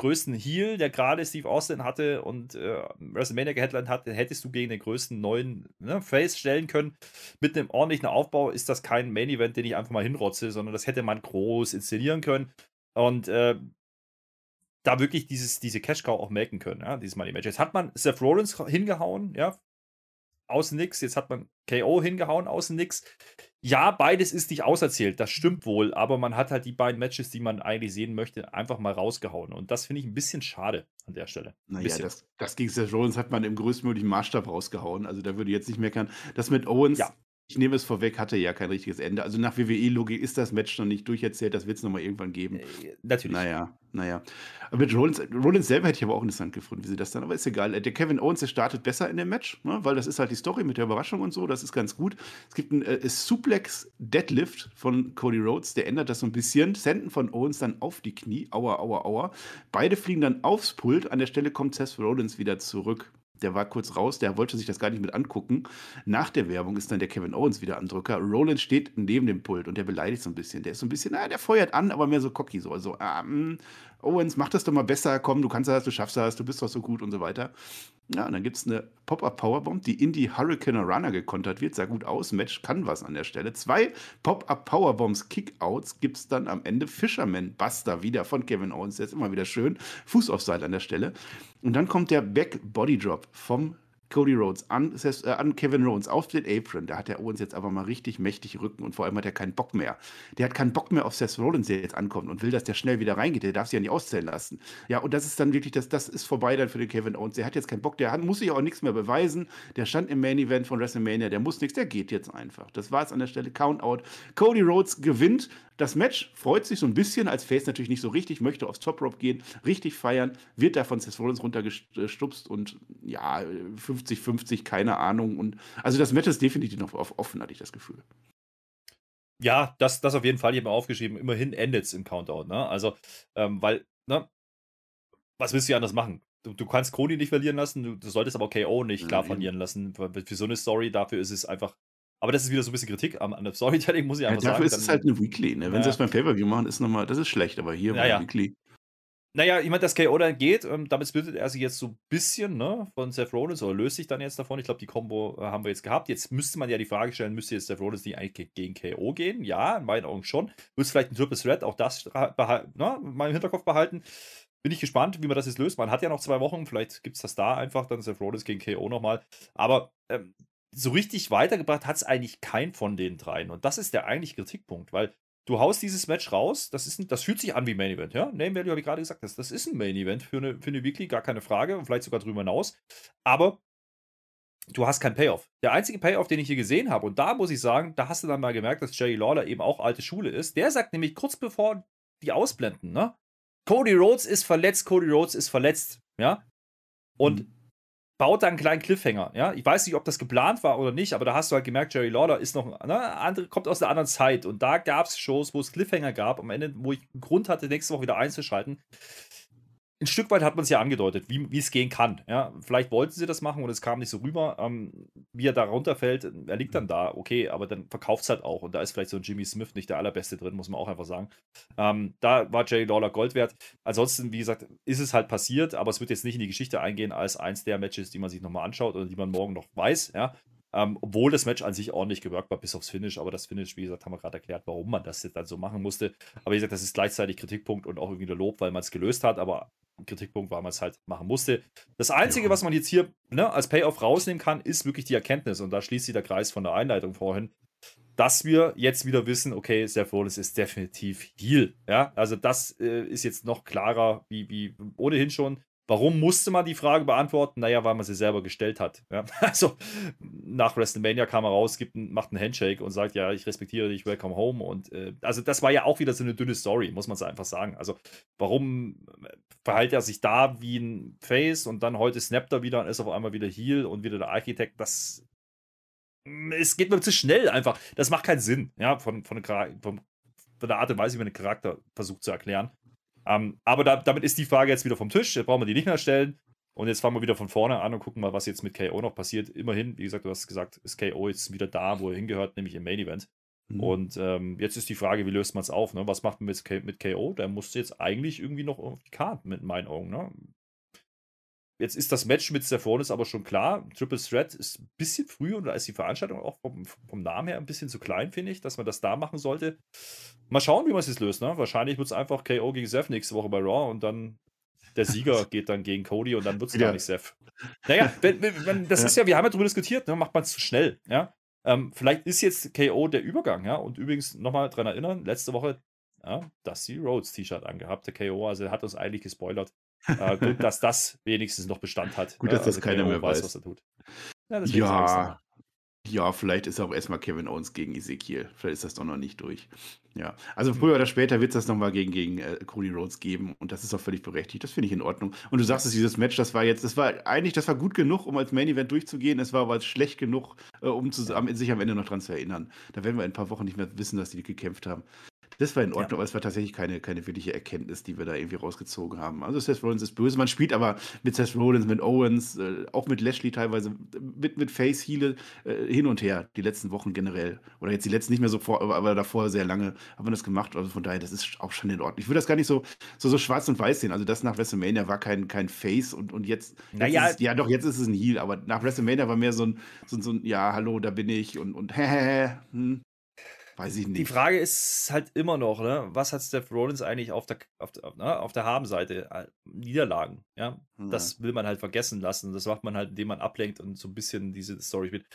größten Heal, der gerade Steve Austin hatte und äh, WrestleMania geheadlined hat, hättest du gegen den größten neuen ne, Face stellen können. Mit einem ordentlichen Aufbau ist das kein Main Event, den ich einfach mal hinrotze, sondern das hätte man groß inszenieren können. Und äh, da wirklich dieses, diese Cash Cow auch melken können, ja, dieses Money Match. Jetzt hat man Seth Rollins hingehauen, ja, außen nix. Jetzt hat man KO hingehauen, außen nix. Ja, beides ist nicht auserzählt, das stimmt wohl, aber man hat halt die beiden Matches, die man eigentlich sehen möchte, einfach mal rausgehauen. Und das finde ich ein bisschen schade an der Stelle. Naja, das, das gegen Seth Rollins hat man im größtmöglichen Maßstab rausgehauen. Also da würde ich jetzt nicht meckern. Das mit Owens, ja ich nehme es vorweg, hatte ja kein richtiges Ende. Also nach WWE-Logik ist das Match noch nicht durcherzählt, das wird es nochmal irgendwann geben. Äh, natürlich. Naja, naja. Aber mit Rollins, Rollins selber hätte ich aber auch interessant gefunden, wie sie das dann, aber ist egal. Der Kevin Owens, der startet besser in dem Match, ne? weil das ist halt die Story mit der Überraschung und so, das ist ganz gut. Es gibt einen äh, Suplex Deadlift von Cody Rhodes, der ändert das so ein bisschen. Senden von Owens dann auf die Knie, aua, aua, aua. Beide fliegen dann aufs Pult, an der Stelle kommt Seth Rollins wieder zurück der war kurz raus, der wollte sich das gar nicht mit angucken. Nach der Werbung ist dann der Kevin Owens wieder am Drücker. Roland steht neben dem Pult und der beleidigt so ein bisschen. Der ist so ein bisschen, na, der feuert an, aber mehr so cocky so. Also, ähm, Owens, mach das doch mal besser, komm, du kannst das, du schaffst das, du bist doch so gut und so weiter. Ja, und dann gibt es eine Pop-Up-Powerbomb, die in die Hurricane Runner gekontert wird. Sah gut aus, Match kann was an der Stelle. Zwei Pop-Up-Powerbombs, Kickouts gibt es dann am Ende. Fisherman Buster wieder von Kevin Owens, der ist immer wieder schön. Fuß auf Seil an der Stelle. Und dann kommt der Back Body Drop vom Cody Rhodes an, äh, an Kevin Rhodes auf den Apron. Da hat der Owens jetzt aber mal richtig mächtig Rücken und vor allem hat er keinen Bock mehr. Der hat keinen Bock mehr auf Seth Rollins, der jetzt ankommt und will, dass der schnell wieder reingeht. Der darf sich ja nicht auszählen lassen. Ja, und das ist dann wirklich, das, das ist vorbei dann für den Kevin Owens. Der hat jetzt keinen Bock, der hat, muss sich auch nichts mehr beweisen. Der stand im Main Event von WrestleMania, der muss nichts, der geht jetzt einfach. Das war es an der Stelle. Countout. Cody Rhodes gewinnt das Match freut sich so ein bisschen, als Face natürlich nicht so richtig, möchte aufs Top Rope gehen, richtig feiern, wird da von Seth Rollins runtergestupst und ja, 50-50, keine Ahnung. Und also das Match ist definitiv noch offen, hatte ich das Gefühl. Ja, das, das auf jeden Fall. Ich habe mir aufgeschrieben, immerhin endet es im Countdown. Ne? Also, ähm, weil, ne, was willst du anders machen? Du, du kannst Cody nicht verlieren lassen, du, du solltest aber KO nicht klar Nein. verlieren lassen. Für, für so eine Story, dafür ist es einfach aber das ist wieder so ein bisschen Kritik an der Storytelling, muss ich einfach ja, dafür sagen. Dafür ist es halt eine Weekly. Ne? Wenn ja. sie das beim Pay-Per-View machen, ist nochmal, das ist schlecht, aber hier ja, ja. Weekly. Naja, ich meine, das KO dann geht, ähm, damit splittet er sich jetzt so ein bisschen ne, von Seth Rollins oder löst sich dann jetzt davon. Ich glaube, die Combo äh, haben wir jetzt gehabt. Jetzt müsste man ja die Frage stellen, müsste jetzt Seth Rollins nicht eigentlich gegen KO gehen? Ja, in meinen Augen schon. Wird es vielleicht ein Triple Threat, auch das ne, mal im Hinterkopf behalten. Bin ich gespannt, wie man das jetzt löst. Man hat ja noch zwei Wochen, vielleicht gibt es das da einfach, dann Seth Rollins gegen KO nochmal. Aber ähm, so richtig weitergebracht hat es eigentlich kein von den dreien. Und das ist der eigentliche Kritikpunkt, weil du haust dieses Match raus, das, ist ein, das fühlt sich an wie Main Event, ja? Name Value habe ich gerade gesagt, das, das ist ein Main Event für eine, für eine Weekly, gar keine Frage, und vielleicht sogar drüber hinaus. Aber du hast keinen Payoff. Der einzige Payoff, den ich hier gesehen habe, und da muss ich sagen, da hast du dann mal gemerkt, dass Jerry Lawler eben auch alte Schule ist. Der sagt nämlich kurz bevor die ausblenden, ne? Cody Rhodes ist verletzt, Cody Rhodes ist verletzt, ja? Und mhm baut da einen kleinen Cliffhanger. Ja? Ich weiß nicht, ob das geplant war oder nicht, aber da hast du halt gemerkt, Jerry Lawler ist noch, ne, andere, kommt aus einer anderen Zeit. Und da gab es Shows, wo es Cliffhanger gab, am Ende, wo ich einen Grund hatte, nächste Woche wieder einzuschalten ein Stück weit hat man es ja angedeutet, wie, wie es gehen kann. Ja, vielleicht wollten sie das machen und es kam nicht so rüber. Ähm, wie er da runterfällt, er liegt dann da, okay, aber dann verkauft es halt auch. Und da ist vielleicht so ein Jimmy Smith nicht der allerbeste drin, muss man auch einfach sagen. Ähm, da war Jay Lawler Gold wert. Ansonsten, wie gesagt, ist es halt passiert, aber es wird jetzt nicht in die Geschichte eingehen als eins der Matches, die man sich nochmal anschaut oder die man morgen noch weiß. Ja, ähm, obwohl das Match an sich ordentlich gewirkt war, bis aufs Finish. Aber das Finish, wie gesagt, haben wir gerade erklärt, warum man das jetzt dann so machen musste. Aber wie gesagt, das ist gleichzeitig Kritikpunkt und auch irgendwie der Lob, weil man es gelöst hat. Aber Kritikpunkt, weil man es halt machen musste. Das Einzige, ja. was man jetzt hier ne, als Payoff rausnehmen kann, ist wirklich die Erkenntnis. Und da schließt sich der Kreis von der Einleitung vorhin, dass wir jetzt wieder wissen, okay, Seth Rollins ist definitiv Heal. Ja, also das äh, ist jetzt noch klarer wie, wie ohnehin schon. Warum musste man die Frage beantworten? Naja, weil man sie selber gestellt hat. Ja? Also nach WrestleMania kam er raus, gibt macht einen Handshake und sagt, ja, ich respektiere dich, welcome home. Und äh, also das war ja auch wieder so eine dünne Story, muss man es einfach sagen. Also warum verhält er sich da wie ein Face und dann heute snappt er wieder und ist auf einmal wieder Heal und wieder der Architekt? Das es geht mir zu schnell einfach. Das macht keinen Sinn, ja, von, von, von, von der Art und Weise, wie man den Charakter versucht zu erklären. Ähm, aber da, damit ist die Frage jetzt wieder vom Tisch. Jetzt brauchen wir die nicht mehr stellen. Und jetzt fangen wir wieder von vorne an und gucken mal, was jetzt mit KO noch passiert. Immerhin, wie gesagt, du hast gesagt, ist KO jetzt wieder da, wo er hingehört, nämlich im Main Event. Mhm. Und ähm, jetzt ist die Frage, wie löst man es auf? Ne? Was macht man mit, mit KO? Der musste jetzt eigentlich irgendwie noch auf die Karten mit meinen Augen. Ne? Jetzt ist das Match mit Stefanis aber schon klar. Triple Threat ist ein bisschen früh und da ist die Veranstaltung auch vom, vom Namen her ein bisschen zu klein, finde ich, dass man das da machen sollte. Mal schauen, wie man es jetzt löst. Ne? Wahrscheinlich wird es einfach KO gegen Seth nächste Woche bei Raw und dann der Sieger geht dann gegen Cody und dann wird es ja. gar nicht Seth. Naja, wenn, wenn, das ja. ist ja, wir haben ja darüber diskutiert, ne? macht man es zu schnell. Ja? Ähm, vielleicht ist jetzt KO der Übergang. Ja? Und übrigens nochmal dran erinnern, letzte Woche ja, Dusty Rhodes T-Shirt angehabt, der KO, also er hat uns eigentlich gespoilert. Äh, gut, dass das wenigstens noch Bestand hat. Gut, dass also das keiner mehr weiß, was er tut. Ja, ja, ja, vielleicht ist auch erstmal Kevin Owens gegen Ezekiel. Vielleicht ist das doch noch nicht durch. Ja, also früher oder später wird es das nochmal gegen, gegen äh, Cody Rhodes geben und das ist auch völlig berechtigt. Das finde ich in Ordnung. Und du sagst es, dieses Match, das war jetzt, das war eigentlich, das war gut genug, um als Main Event durchzugehen. Es war aber schlecht genug, äh, um zu, sich am Ende noch dran zu erinnern. Da werden wir in ein paar Wochen nicht mehr wissen, dass die gekämpft haben. Das war in Ordnung, ja. aber es war tatsächlich keine, keine wirkliche Erkenntnis, die wir da irgendwie rausgezogen haben. Also Seth Rollins ist böse. Man spielt aber mit Seth Rollins, mit Owens, äh, auch mit Lashley teilweise, mit, mit Face, Heal äh, hin und her, die letzten Wochen generell. Oder jetzt die letzten nicht mehr so vor, aber davor sehr lange haben wir das gemacht. Also von daher, das ist auch schon in Ordnung. Ich würde das gar nicht so, so, so schwarz und weiß sehen. Also das nach WrestleMania war kein, kein Face und, und jetzt, naja, ist, ja doch, jetzt ist es ein Heal, aber nach WrestleMania war mehr so ein, so, so ein ja, hallo, da bin ich und, und hä, hä, hä, hm, Weiß ich nicht. Die Frage ist halt immer noch, ne? was hat Steph Rollins eigentlich auf der, auf, der, ne? auf der Habenseite? Äh, Niederlagen, ja? Mhm. Das will man halt vergessen lassen. Das macht man halt, indem man ablenkt und so ein bisschen diese Story spielt.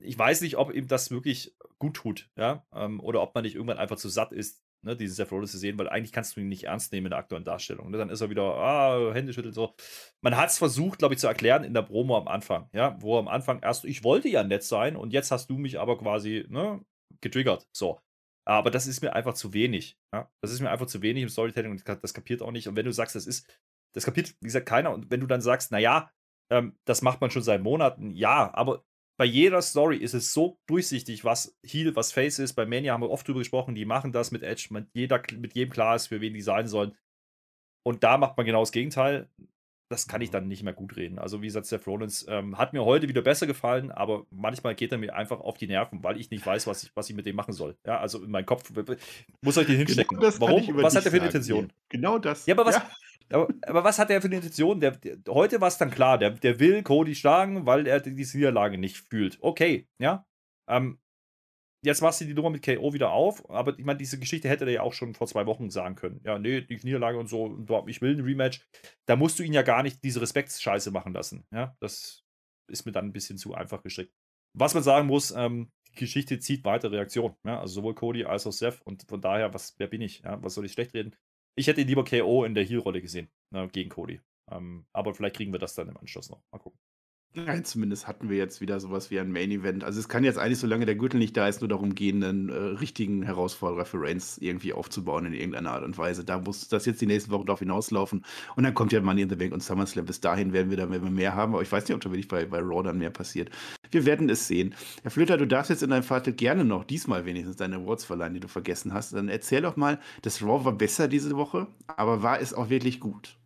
Ich weiß nicht, ob ihm das wirklich gut tut, ja? Ähm, oder ob man nicht irgendwann einfach zu satt ist, ne, diese Seth Rollins zu sehen, weil eigentlich kannst du ihn nicht ernst nehmen in der aktuellen Darstellung. Ne? Dann ist er wieder, ah, Hände schüttelt so. Man hat es versucht, glaube ich, zu erklären in der Promo am Anfang, ja, wo er am Anfang erst, ich wollte ja nett sein und jetzt hast du mich aber quasi, ne, getriggert. So. Aber das ist mir einfach zu wenig. Ja? Das ist mir einfach zu wenig im Storytelling und das kapiert auch nicht. Und wenn du sagst, das ist, das kapiert, wie gesagt, keiner. Und wenn du dann sagst, naja, ähm, das macht man schon seit Monaten, ja, aber bei jeder Story ist es so durchsichtig, was Heal, was Face ist. Bei Mania haben wir oft drüber gesprochen, die machen das mit Edge, mit, jeder, mit jedem klar ist, für wen die sein sollen. Und da macht man genau das Gegenteil das kann ich dann nicht mehr gut reden. Also, wie gesagt, Seth Rollins ähm, hat mir heute wieder besser gefallen, aber manchmal geht er mir einfach auf die Nerven, weil ich nicht weiß, was ich, was ich mit dem machen soll. Ja, also in meinem Kopf muss ich den genau hinstecken. Genau Warum? Was hat er für eine Intention? Genau das. Ja, aber was, ja. Aber, aber, was hat er für eine Intention? Der, der heute war es dann klar, der, der will Cody schlagen, weil er diese Niederlage nicht fühlt. Okay, ja. Ähm, jetzt machst du die Nummer mit KO wieder auf, aber ich meine, diese Geschichte hätte er ja auch schon vor zwei Wochen sagen können. Ja, nee, die Niederlage und so, ich will ein Rematch. Da musst du ihn ja gar nicht diese Respektsscheiße machen lassen. Ja, das ist mir dann ein bisschen zu einfach gestrickt. Was man sagen muss, ähm, die Geschichte zieht weiter Reaktionen. Ja, also sowohl Cody als auch Seth und von daher, was, wer bin ich? Ja, was soll ich schlecht reden? Ich hätte lieber KO in der Heel-Rolle gesehen, ne, gegen Cody. Ähm, aber vielleicht kriegen wir das dann im Anschluss noch. Mal gucken. Nein, zumindest hatten wir jetzt wieder sowas wie ein Main Event. Also es kann jetzt eigentlich, solange der Gürtel nicht da ist, nur darum gehen, einen äh, richtigen Herausforderer für Reigns irgendwie aufzubauen in irgendeiner Art und Weise. Da muss das jetzt die nächsten Wochen darauf hinauslaufen. Und dann kommt ja Money in the Bank und SummerSlam. Bis dahin werden wir dann wenn wir mehr haben. Aber ich weiß nicht, ob da wirklich bei, bei Raw dann mehr passiert. Wir werden es sehen. Herr Flöter, du darfst jetzt in deinem Vater gerne noch diesmal wenigstens deine Awards verleihen, die du vergessen hast. Dann erzähl doch mal, das Raw war besser diese Woche, aber war es auch wirklich gut?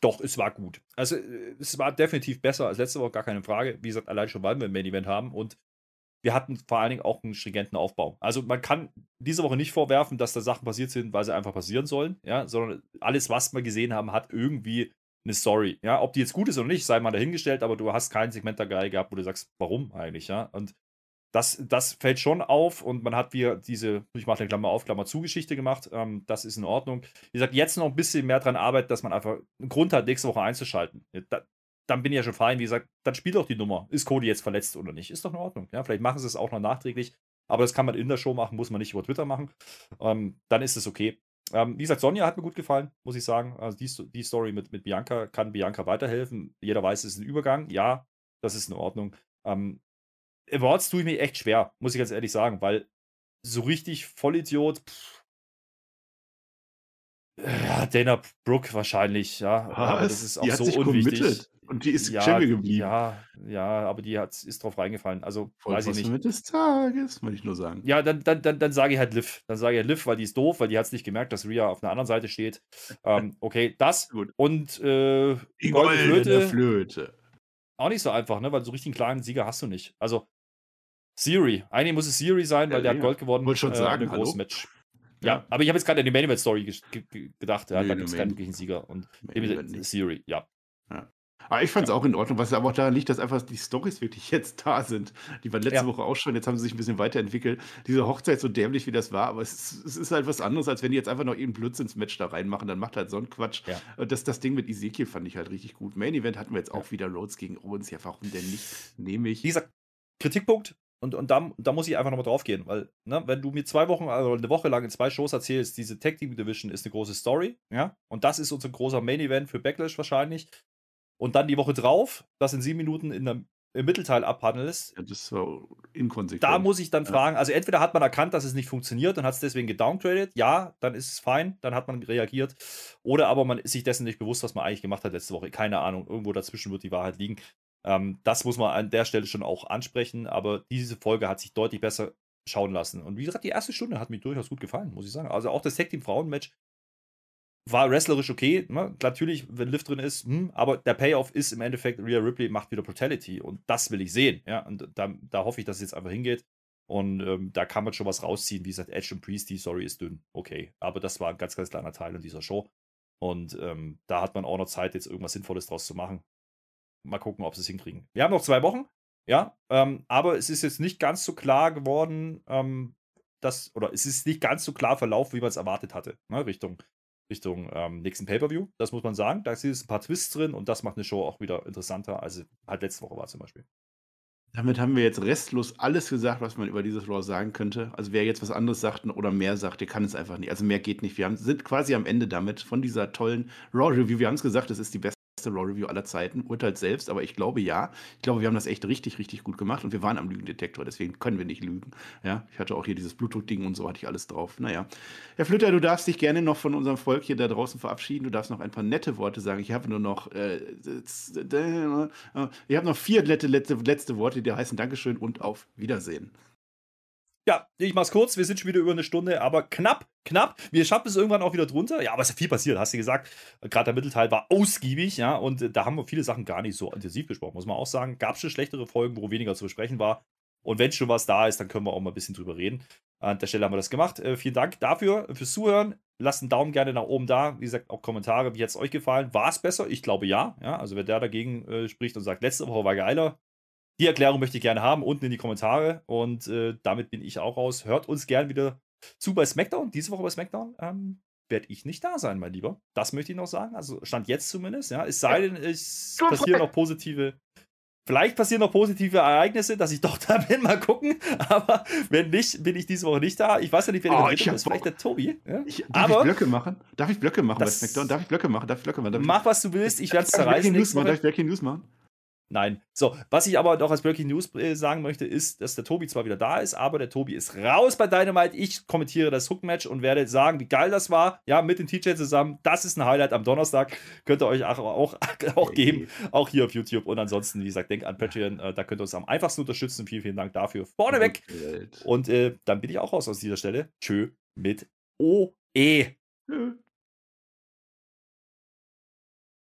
Doch, es war gut. Also, äh, es war definitiv besser als letzte Woche, gar keine Frage. Wie gesagt, allein schon, weil wir ein Main Event haben und wir hatten vor allen Dingen auch einen stringenten Aufbau. Also, man kann diese Woche nicht vorwerfen, dass da Sachen passiert sind, weil sie einfach passieren sollen, ja, sondern alles, was wir gesehen haben, hat irgendwie eine Story. Ja, ob die jetzt gut ist oder nicht, sei mal dahingestellt, aber du hast kein Segment da geil gehabt, wo du sagst, warum eigentlich, ja. Und das, das fällt schon auf und man hat wieder diese, ich mache eine Klammer auf, Klammer zu Geschichte gemacht. Ähm, das ist in Ordnung. Wie gesagt, jetzt noch ein bisschen mehr dran arbeiten, dass man einfach einen Grund hat, nächste Woche einzuschalten. Da, dann bin ich ja schon fein. Wie gesagt, dann spielt doch die Nummer. Ist Cody jetzt verletzt oder nicht? Ist doch in Ordnung. Ja, vielleicht machen sie es auch noch nachträglich. Aber das kann man in der Show machen, muss man nicht über Twitter machen. Ähm, dann ist es okay. Ähm, wie gesagt, Sonja hat mir gut gefallen, muss ich sagen. Also die, die Story mit, mit Bianca kann Bianca weiterhelfen. Jeder weiß, es ist ein Übergang. Ja, das ist in Ordnung. Ähm, Awards tue ich mir echt schwer, muss ich ganz ehrlich sagen, weil so richtig Vollidiot. Pff, ja, Dana Brooke wahrscheinlich, ja. Aber das ist auch so unwichtig. Committed. Und die ist ja, Champion geblieben. Ja, ja, aber die hat, ist drauf reingefallen. Also, weiß ich nicht. Des Tages, wollte ich nur sagen. Ja, dann, dann, dann, dann sage ich halt Liv. Dann sage ich halt Liv, weil die ist doof, weil die hat es nicht gemerkt, dass Rhea auf einer anderen Seite steht. Ähm, okay, das. Gut. Und äh, Die goldene Flöte. Flöte. Auch nicht so einfach, ne? Weil so richtig einen klaren Sieger hast du nicht. Also, Siri. Eigentlich muss es Siri sein, weil Ja, der hat ja. Gold gewonnen. Wollte schon äh, sagen, hallo? Match. Ja, Ja. aber ich habe jetzt gerade an die Main Event Story ge ge ge gedacht. Ja, Nee, da gibt es Main- keinen wirklichen Sieger. Und. Siri, ja. Aber ich fand es auch in Ordnung, was aber auch daran liegt, dass einfach die Storys wirklich jetzt da sind. Die waren letzte Ja. Woche auch schon, jetzt haben sie sich ein bisschen weiterentwickelt. Diese Hochzeit so dämlich wie das war, aber es, ist- es ist halt was anderes, als wenn die jetzt einfach noch irgendeinen Blödsinns-Match da reinmachen, dann macht halt so einen Quatsch. Ja. Und das, das Ding mit Ezekiel fand ich halt richtig gut. Main Event hatten wir jetzt auch wieder Rhodes gegen Owens. Ja, warum denn nicht? Nehme ich. Dieser Kritikpunkt, und, und da, da muss ich einfach nochmal drauf gehen, weil, ne, wenn du mir zwei Wochen, also eine Woche lang in zwei Shows erzählst, diese Tag Team Division ist eine große Story, ja, und das ist unser großer Main Event für Backlash wahrscheinlich, und dann die Woche drauf, das in sieben Minuten in der, im Mittelteil abhandelst, Ja, das war inkonsequent. da muss ich dann Ja. fragen, also entweder hat man erkannt, dass es nicht funktioniert und hat es deswegen gedowngradet, ja, dann ist es fein, dann hat man reagiert, oder aber man ist sich dessen nicht bewusst, was man eigentlich gemacht hat letzte Woche, keine Ahnung, irgendwo dazwischen wird die Wahrheit liegen. Ähm, das muss man an der Stelle schon auch ansprechen, aber diese Folge hat sich deutlich besser schauen lassen. Und wie gesagt, die erste Stunde hat mir durchaus gut gefallen, muss ich sagen. Also auch das Tag Team Frauen-Match war wrestlerisch okay. Ne? Natürlich, wenn Lift drin ist, hm, aber der Payoff ist im Endeffekt, Rhea Ripley macht wieder Brutality und das will ich sehen. Ja? Und da, da hoffe ich, dass es jetzt einfach hingeht. Und ähm, da kann man schon was rausziehen. Wie gesagt, Edge und Priest, die Story ist dünn. Okay. Aber das war ein ganz, ganz kleiner Teil in dieser Show. Und ähm, da hat man auch noch Zeit, jetzt irgendwas Sinnvolles draus zu machen. Mal gucken, ob sie es hinkriegen. Wir haben noch zwei Wochen, ja, ähm, aber es ist jetzt nicht ganz so klar geworden, ähm, dass, oder es ist nicht ganz so klar verlaufen, wie man es erwartet hatte, ne, Richtung, Richtung ähm, nächsten Pay-Per-View. Das muss man sagen. Da sind ein paar Twists drin und das macht eine Show auch wieder interessanter, als halt letzte Woche war zum Beispiel. Damit haben wir jetzt restlos alles gesagt, was man über dieses Raw sagen könnte. Also wer jetzt was anderes sagt oder mehr sagt, der kann es einfach nicht. Also mehr geht nicht. Wir haben, sind quasi am Ende damit von dieser tollen Raw-Review. Wir haben es gesagt, es ist die beste Raw-Review aller Zeiten. Urteilt selbst, aber ich glaube ja. Ich glaube, wir haben das echt richtig, richtig gut gemacht und wir waren am Lügendetektor, deswegen können wir nicht lügen. Ja, ich hatte auch hier dieses Blutdruckding und so hatte ich alles drauf. Naja. Herr Flütter, du darfst dich gerne noch von unserem Volk hier da draußen verabschieden. Du darfst noch ein paar nette Worte sagen. Ich habe nur noch, äh, äh, ich habe noch vier letzte, letzte, letzte Worte, die heißen Dankeschön und auf Wiedersehen. Ja, ich mach's kurz. Wir sind schon wieder über eine Stunde, aber knapp, knapp. Wir schaffen es irgendwann auch wieder drunter. Ja, aber es ist viel passiert, hast du gesagt. Gerade der Mittelteil war ausgiebig, ja, und äh, da haben wir viele Sachen gar nicht so intensiv besprochen, muss man auch sagen. Gab schon schlechtere Folgen, wo weniger zu besprechen war. Und wenn schon was da ist, dann können wir auch mal ein bisschen drüber reden. An der Stelle haben wir das gemacht. Äh, vielen Dank dafür, fürs Zuhören. Lasst einen Daumen gerne nach oben da. Wie gesagt, auch Kommentare. Wie hat es euch gefallen? War es besser? Ich glaube ja. ja. Also, wer der dagegen äh, spricht und sagt, letzte Woche war geiler, die Erklärung möchte ich gerne haben, unten in die Kommentare. Und äh, damit bin ich auch raus. Hört uns gern wieder zu bei SmackDown. Diese Woche bei SmackDown ähm, werde ich nicht da sein, mein Lieber. Das möchte ich noch sagen. Also stand jetzt zumindest. Ja. Es sei denn, es passieren noch positive. Vielleicht passieren noch positive Ereignisse, dass ich doch da bin. Mal gucken. Aber wenn nicht, bin ich diese Woche nicht da. Ich weiß ja nicht, wer Oh, der ich ist. Vielleicht der Tobi. Ja? Ich, darf Aber- ich Blöcke machen? Darf ich Blöcke machen bei SmackDown? Darf ich Blöcke machen? Darf ich Blöcke machen? Darf ich, Mach, was du willst. Ich werde es darf ich zerreißen. Machen? Darf ich Breaking News machen? Nein. So, was ich aber noch als Breaking News äh, sagen möchte, ist, dass der Tobi zwar wieder da ist, aber der Tobi ist raus bei Dynamite. Ich kommentiere das Hook-Match und werde sagen, wie geil das war. Ja, mit dem TJ zusammen. Das ist ein Highlight am Donnerstag. Könnt ihr euch auch, auch, auch geben. Auch hier auf YouTube. Und ansonsten, wie gesagt, denkt an Patreon. Äh, da könnt ihr uns am einfachsten unterstützen. Vielen, vielen Dank dafür. Vorneweg. Und äh, dann bin ich auch raus aus dieser Stelle. Tschö mit OE. Tschö.